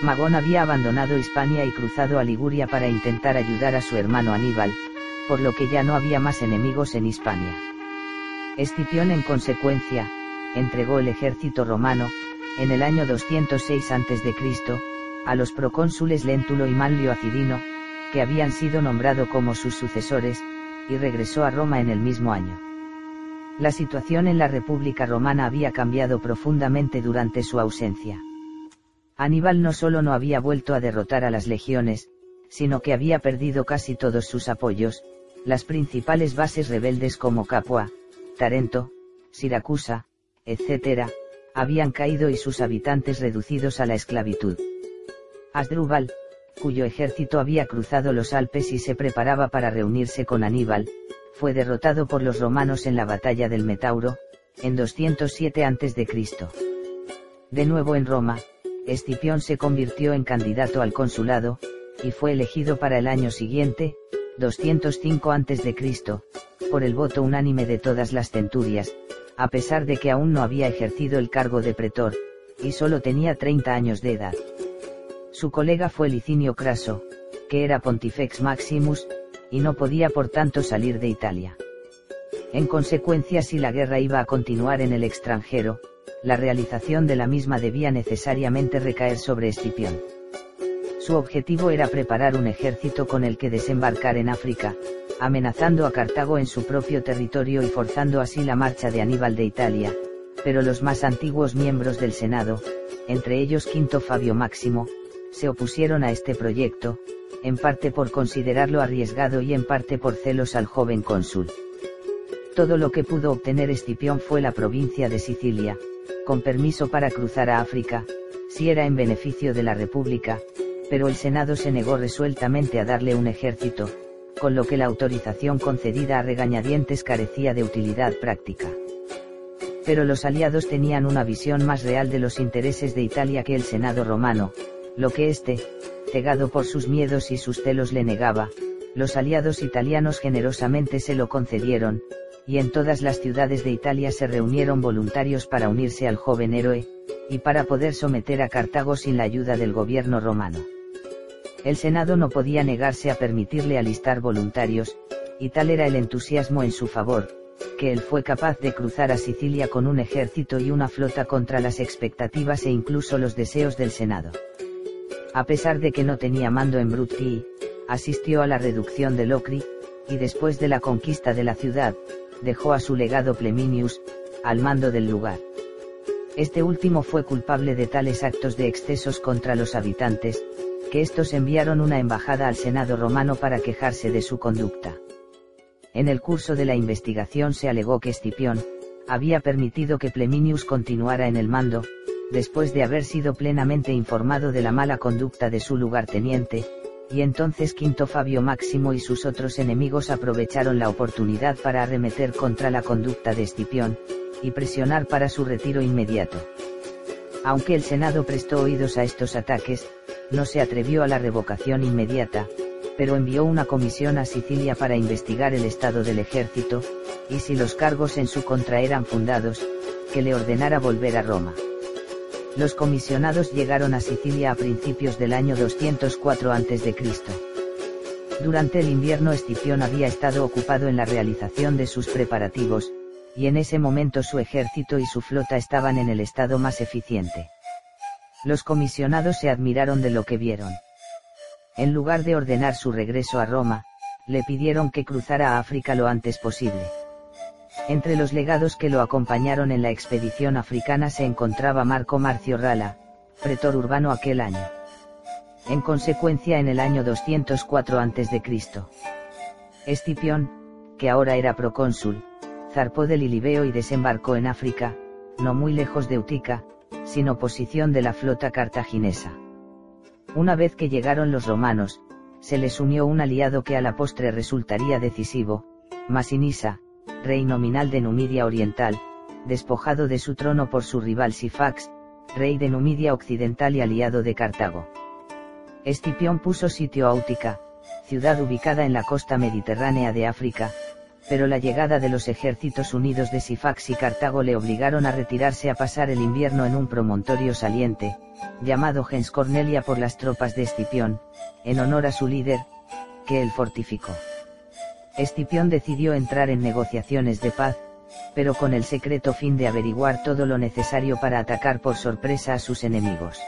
Magón había abandonado Hispania y cruzado a Liguria para intentar ayudar a su hermano Aníbal, por lo que ya no había más enemigos en Hispania. Escipión en consecuencia, entregó el ejército romano, en el año 206 a.C., a los procónsules Léntulo y Manlio Acidino, que habían sido nombrados como sus sucesores, y regresó a Roma en el mismo año. La situación en la República Romana había cambiado profundamente durante su ausencia. Aníbal no solo no había vuelto a derrotar a las legiones, sino que había perdido casi todos sus apoyos, las principales bases rebeldes como Capua, Tarento, Siracusa, etc., habían caído y sus habitantes reducidos a la esclavitud. Asdrúbal, cuyo ejército había cruzado los Alpes y se preparaba para reunirse con Aníbal, fue derrotado por los romanos en la batalla del Metauro, en 207 a.C. De nuevo en Roma, Escipión se convirtió en candidato al consulado, y fue elegido para el año siguiente, 205 a.C., por el voto unánime de todas las centurias, a pesar de que aún no había ejercido el cargo de pretor, y solo tenía 30 años de edad. Su colega fue Licinio Craso, que era Pontifex Maximus, y no podía por tanto salir de Italia. En consecuencia, si la guerra iba a continuar en el extranjero, la realización de la misma debía necesariamente recaer sobre Escipión. Su objetivo era preparar un ejército con el que desembarcar en África, amenazando a Cartago en su propio territorio y forzando así la marcha de Aníbal de Italia, pero los más antiguos miembros del Senado, entre ellos Quinto Fabio Máximo, se opusieron a este proyecto, en parte por considerarlo arriesgado y en parte por celos al joven cónsul. Todo lo que pudo obtener Escipión fue la provincia de Sicilia, con permiso para cruzar a África, si era en beneficio de la República, pero el Senado se negó resueltamente a darle un ejército, con lo que la autorización concedida a regañadientes carecía de utilidad práctica. Pero los aliados tenían una visión más real de los intereses de Italia que el Senado romano, lo que éste, cegado por sus miedos y sus celos le negaba, los aliados italianos generosamente se lo concedieron, y en todas las ciudades de Italia se reunieron voluntarios para unirse al joven héroe, y para poder someter a Cartago sin la ayuda del gobierno romano. El Senado no podía negarse a permitirle alistar voluntarios, y tal era el entusiasmo en su favor, que él fue capaz de cruzar a Sicilia con un ejército y una flota contra las expectativas e incluso los deseos del Senado. A pesar de que no tenía mando en Brutti, asistió a la reducción de Locri, y después de la conquista de la ciudad, dejó a su legado Pleminius, al mando del lugar. Este último fue culpable de tales actos de excesos contra los habitantes, que estos enviaron una embajada al Senado romano para quejarse de su conducta. En el curso de la investigación se alegó que Escipión, había permitido que Pleminius continuara en el mando, después de haber sido plenamente informado de la mala conducta de su lugarteniente, y entonces Quinto Fabio Máximo y sus otros enemigos aprovecharon la oportunidad para arremeter contra la conducta de Escipión, y presionar para su retiro inmediato. Aunque el Senado prestó oídos a estos ataques, no se atrevió a la revocación inmediata, pero envió una comisión a Sicilia para investigar el estado del ejército, y si los cargos en su contra eran fundados, que le ordenara volver a Roma. Los comisionados llegaron a Sicilia a principios del año 204 a.C. Durante el invierno Escipión había estado ocupado en la realización de sus preparativos, y en ese momento su ejército y su flota estaban en el estado más eficiente. Los comisionados se admiraron de lo que vieron. En lugar de ordenar su regreso a Roma, le pidieron que cruzara África lo antes posible. Entre los legados que lo acompañaron en la expedición africana se encontraba Marco Marcio Rala, pretor urbano aquel año. En consecuencia en el año 204 a.C. Escipión, que ahora era procónsul, zarpó del Ilibeo y desembarcó en África, no muy lejos de Utica, sin oposición de la flota cartaginesa. Una vez que llegaron los romanos, se les unió un aliado que a la postre resultaría decisivo, Masinisa, rey nominal de Numidia Oriental, despojado de su trono por su rival Sifax, rey de Numidia Occidental y aliado de Cartago. Escipión puso sitio a Útica, ciudad ubicada en la costa mediterránea de África, pero la llegada de los ejércitos unidos de Sifax y Cartago le obligaron a retirarse a pasar el invierno en un promontorio saliente, llamado Gens Cornelia por las tropas de Escipión, en honor a su líder, que él fortificó. Escipión decidió entrar en negociaciones de paz, pero con el secreto fin de averiguar todo lo necesario para atacar por sorpresa a sus enemigos.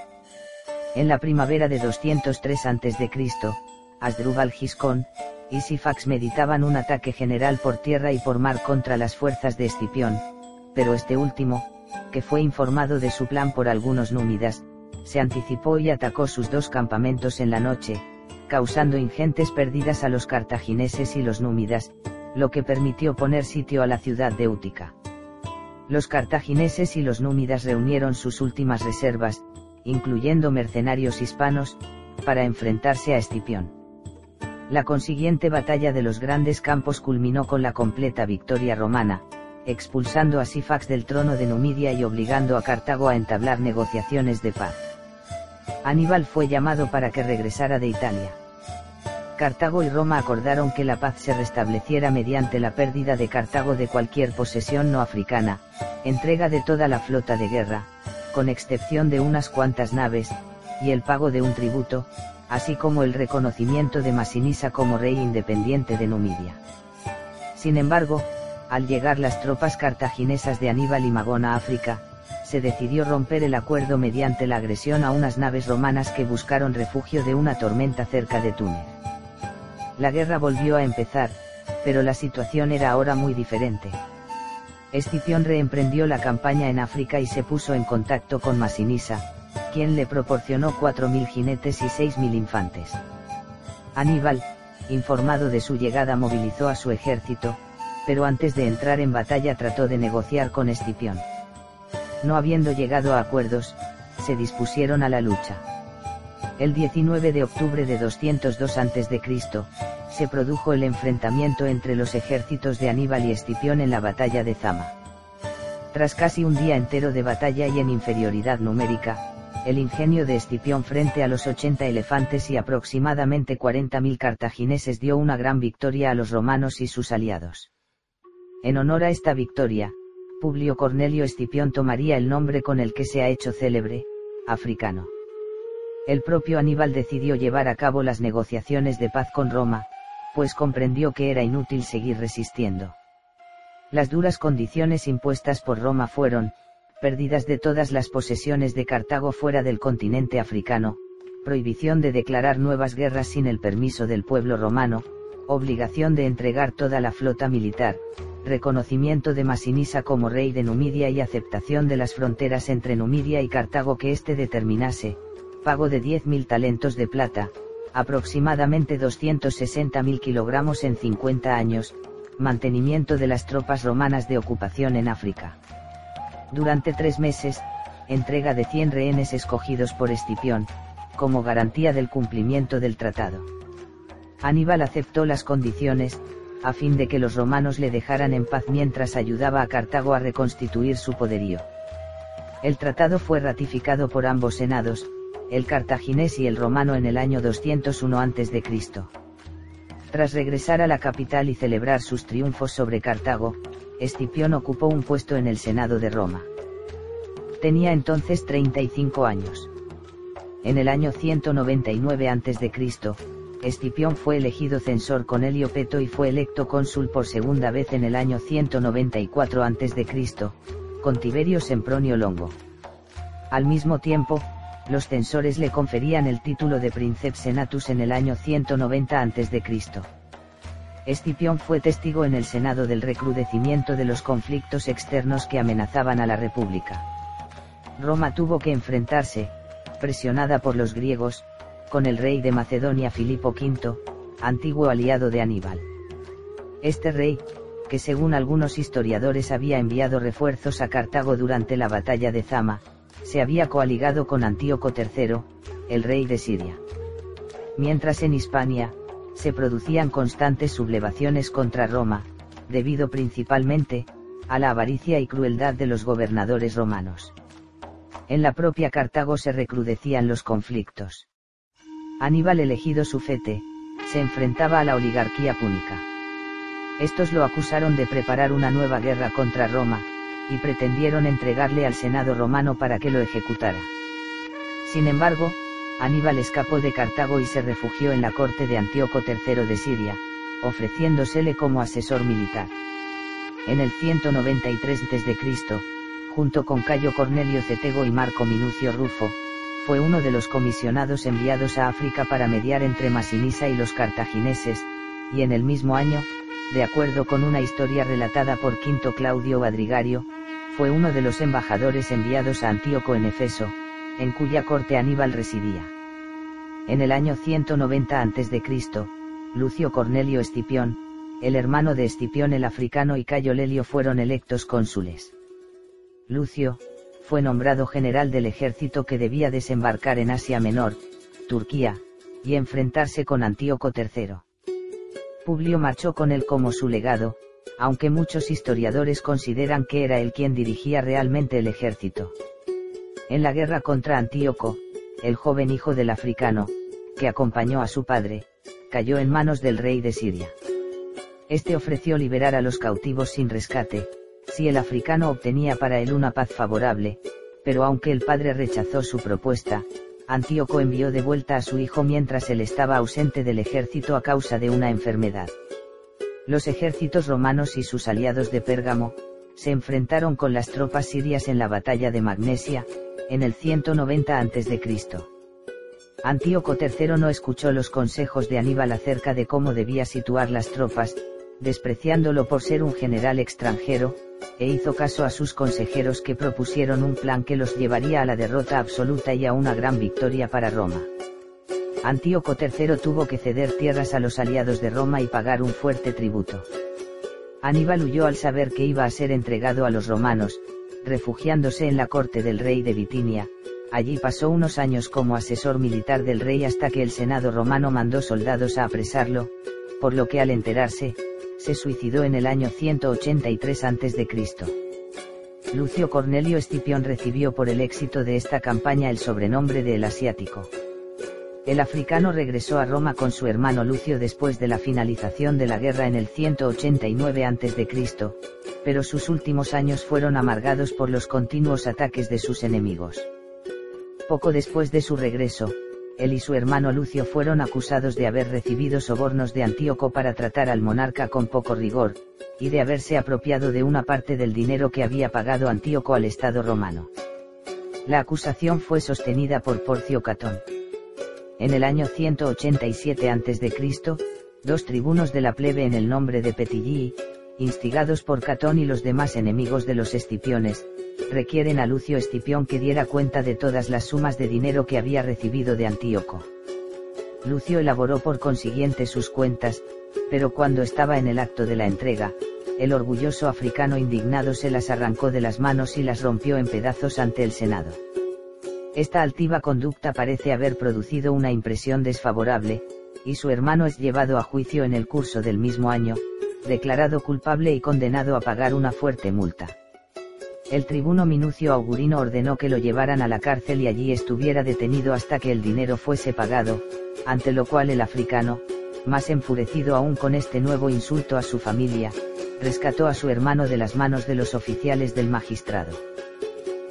En la primavera de 203 a.C., Asdrúbal Giscón, y Sifax meditaban un ataque general por tierra y por mar contra las fuerzas de Escipión, pero este último, que fue informado de su plan por algunos númidas, se anticipó y atacó sus dos campamentos en la noche, causando ingentes pérdidas a los cartagineses y los númidas, lo que permitió poner sitio a la ciudad de Útica. Los cartagineses y los númidas reunieron sus últimas reservas, incluyendo mercenarios hispanos, para enfrentarse a Escipión. La consiguiente batalla de los grandes campos culminó con la completa victoria romana, expulsando a Sifax del trono de Numidia y obligando a Cartago a entablar negociaciones de paz. Aníbal fue llamado para que regresara de Italia. Cartago y Roma acordaron que la paz se restableciera mediante la pérdida de Cartago de cualquier posesión no africana, entrega de toda la flota de guerra, con excepción de unas cuantas naves, y el pago de un tributo, así como el reconocimiento de Masinisa como rey independiente de Numidia. Sin embargo, al llegar las tropas cartaginesas de Aníbal y Magón a África, se decidió romper el acuerdo mediante la agresión a unas naves romanas que buscaron refugio de una tormenta cerca de Túnez. La guerra volvió a empezar, pero la situación era ahora muy diferente. Escipión reemprendió la campaña en África y se puso en contacto con Masinisa, quien le proporcionó 4.000 jinetes y 6.000 infantes. Aníbal, informado de su llegada movilizó a su ejército, pero antes de entrar en batalla trató de negociar con Escipión. No habiendo llegado a acuerdos, se dispusieron a la lucha. El 19 de octubre de 202 a.C., se produjo el enfrentamiento entre los ejércitos de Aníbal y Escipión en la batalla de Zama. Tras casi un día entero de batalla y en inferioridad numérica, el ingenio de Escipión frente a los 80 elefantes y aproximadamente 40.000 cartagineses dio una gran victoria a los romanos y sus aliados. En honor a esta victoria, Publio Cornelio Escipión tomaría el nombre con el que se ha hecho célebre, africano. El propio Aníbal decidió llevar a cabo las negociaciones de paz con Roma, pues comprendió que era inútil seguir resistiendo. Las duras condiciones impuestas por Roma fueron, pérdidas de todas las posesiones de Cartago fuera del continente africano, prohibición de declarar nuevas guerras sin el permiso del pueblo romano, obligación de entregar toda la flota militar, reconocimiento de Masinisa como rey de Numidia y aceptación de las fronteras entre Numidia y Cartago que éste determinase, pago de 10.000 talentos de plata, aproximadamente 260.000 kilogramos en 50 años, mantenimiento de las tropas romanas de ocupación en África durante tres meses, entrega de 100 rehenes escogidos por Escipión, como garantía del cumplimiento del tratado. Aníbal aceptó las condiciones, a fin de que los romanos le dejaran en paz mientras ayudaba a Cartago a reconstituir su poderío. El tratado fue ratificado por ambos senados, el cartaginés y el romano en el año 201 a.C. Tras regresar a la capital y celebrar sus triunfos sobre Cartago, Escipión ocupó un puesto en el Senado de Roma. Tenía entonces 35 años. En el año 199 a.C., Escipión fue elegido censor con Helio Peto y fue electo cónsul por segunda vez en el año 194 a.C., con Tiberio Sempronio Longo. Al mismo tiempo, los censores le conferían el título de Princeps Senatus en el año 190 a.C. Escipión fue testigo en el Senado del recrudecimiento de los conflictos externos que amenazaban a la República. Roma tuvo que enfrentarse, presionada por los griegos, con el rey de Macedonia Filipo V, antiguo aliado de Aníbal. Este rey, que según algunos historiadores había enviado refuerzos a Cartago durante la batalla de Zama, se había coaligado con Antíoco III, el rey de Siria. Mientras en Hispania, se producían constantes sublevaciones contra Roma, debido principalmente, a la avaricia y crueldad de los gobernadores romanos. En la propia Cartago se recrudecían los conflictos. Aníbal elegido sufete, se enfrentaba a la oligarquía púnica. Estos lo acusaron de preparar una nueva guerra contra Roma, y pretendieron entregarle al Senado romano para que lo ejecutara. Sin embargo, Aníbal escapó de Cartago y se refugió en la corte de Antíoco III de Siria, ofreciéndosele como asesor militar. En el 193 a.C., junto con Cayo Cornelio Cetego y Marco Minucio Rufo, fue uno de los comisionados enviados a África para mediar entre Masinisa y los cartagineses, y en el mismo año, de acuerdo con una historia relatada por Quinto Claudio Adrigario, fue uno de los embajadores enviados a Antíoco en Efeso, en cuya corte Aníbal residía. En el año 190 a.C., Lucio Cornelio Escipión, el hermano de Escipión el africano y Cayo Lelio fueron electos cónsules. Lucio, fue nombrado general del ejército que debía desembarcar en Asia Menor, Turquía, y enfrentarse con Antíoco III. Publio marchó con él como su legado, aunque muchos historiadores consideran que era él quien dirigía realmente el ejército. En la guerra contra Antíoco, el joven hijo del africano, que acompañó a su padre, cayó en manos del rey de Siria. Este ofreció liberar a los cautivos sin rescate, si el africano obtenía para él una paz favorable, pero aunque el padre rechazó su propuesta, Antíoco envió de vuelta a su hijo mientras él estaba ausente del ejército a causa de una enfermedad. Los ejércitos romanos y sus aliados de Pérgamo, se enfrentaron con las tropas sirias en la batalla de Magnesia, en el 190 a.C. Antíoco III no escuchó los consejos de Aníbal acerca de cómo debía situar las tropas, despreciándolo por ser un general extranjero, e hizo caso a sus consejeros que propusieron un plan que los llevaría a la derrota absoluta y a una gran victoria para Roma. Antíoco III tuvo que ceder tierras a los aliados de Roma y pagar un fuerte tributo. Aníbal huyó al saber que iba a ser entregado a los romanos, refugiándose en la corte del rey de Bitinia, allí pasó unos años como asesor militar del rey hasta que el Senado romano mandó soldados a apresarlo, por lo que al enterarse, se suicidó en el año 183 a.C. Lucio Cornelio Escipión recibió por el éxito de esta campaña el sobrenombre de El Asiático. El africano regresó a Roma con su hermano Lucio después de la finalización de la guerra en el 189 a.C., pero sus últimos años fueron amargados por los continuos ataques de sus enemigos. Poco después de su regreso, él y su hermano Lucio fueron acusados de haber recibido sobornos de Antíoco para tratar al monarca con poco rigor, y de haberse apropiado de una parte del dinero que había pagado Antíoco al Estado romano. La acusación fue sostenida por Porcio Catón. En el año 187 a.C., dos tribunos de la plebe en el nombre de Petigii, instigados por Catón y los demás enemigos de los Escipiones, requieren a Lucio Escipión que diera cuenta de todas las sumas de dinero que había recibido de Antíoco. Lucio elaboró por consiguiente sus cuentas, pero cuando estaba en el acto de la entrega, el orgulloso africano indignado se las arrancó de las manos y las rompió en pedazos ante el Senado. Esta altiva conducta parece haber producido una impresión desfavorable, y su hermano es llevado a juicio en el curso del mismo año, declarado culpable y condenado a pagar una fuerte multa. El tribuno Minucio Augurino ordenó que lo llevaran a la cárcel y allí estuviera detenido hasta que el dinero fuese pagado, ante lo cual el africano, más enfurecido aún con este nuevo insulto a su familia, rescató a su hermano de las manos de los oficiales del magistrado.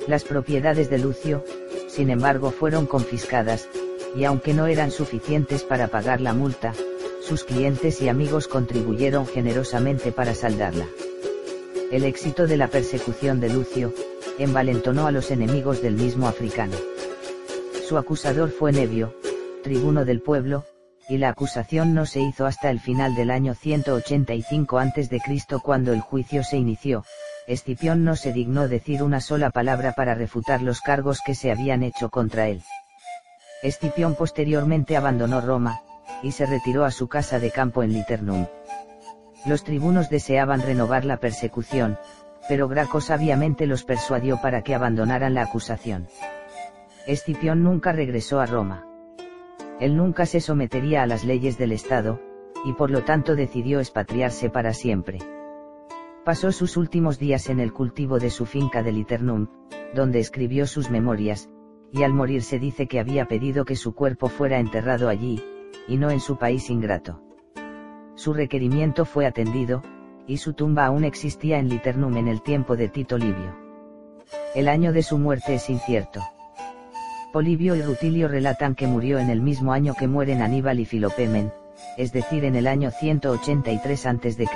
Las propiedades de Lucio, sin embargo fueron confiscadas, y aunque no eran suficientes para pagar la multa, sus clientes y amigos contribuyeron generosamente para saldarla. El éxito de la persecución de Lucio, envalentonó a los enemigos del mismo africano. Su acusador fue Nevio, tribuno del pueblo, y la acusación no se hizo hasta el final del año 185 a.C. cuando el juicio se inició, Escipión no se dignó decir una sola palabra para refutar los cargos que se habían hecho contra él. Escipión posteriormente abandonó Roma, y se retiró a su casa de campo en Liternum. Los tribunos deseaban renovar la persecución, pero Graco sabiamente los persuadió para que abandonaran la acusación. Escipión nunca regresó a Roma. Él nunca se sometería a las leyes del Estado, y por lo tanto decidió expatriarse para siempre. Pasó sus últimos días en el cultivo de su finca de Liternum, donde escribió sus memorias, y al morir se dice que había pedido que su cuerpo fuera enterrado allí, y no en su país ingrato. Su requerimiento fue atendido, y su tumba aún existía en Liternum en el tiempo de Tito Livio. El año de su muerte es incierto. Polibio y Rutilio relatan que murió en el mismo año que mueren Aníbal y Filopemen, es decir en el año 183 a.C.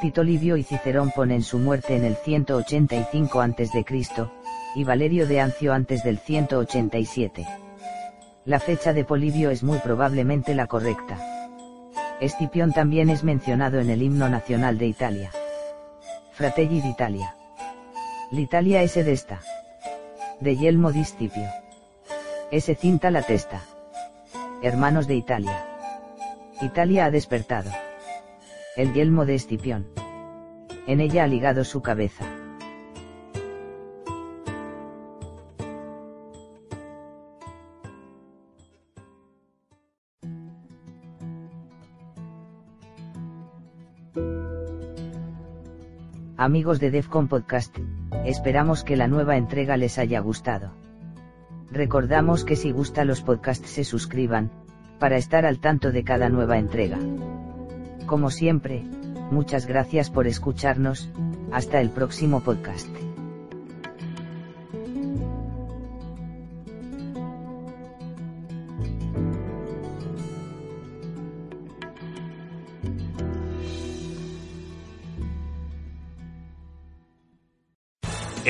Tito Livio y Cicerón ponen su muerte en el 185 a.C., y Valerio de Ancio antes del 187. La fecha de Polibio es muy probablemente la correcta. Escipión también es mencionado en el himno nacional de Italia. Fratelli d'Italia. L'Italia es desta. De Yelmo di Scipio. S. Cinta la testa. Hermanos de Italia. Italia ha despertado el yelmo de Escipión. En ella ha ligado su cabeza. Amigos de Defcon Podcast, esperamos que la nueva entrega les haya gustado. Recordamos que si gusta los podcasts se suscriban, para estar al tanto de cada nueva entrega. Como siempre, muchas gracias por escucharnos, hasta el próximo podcast.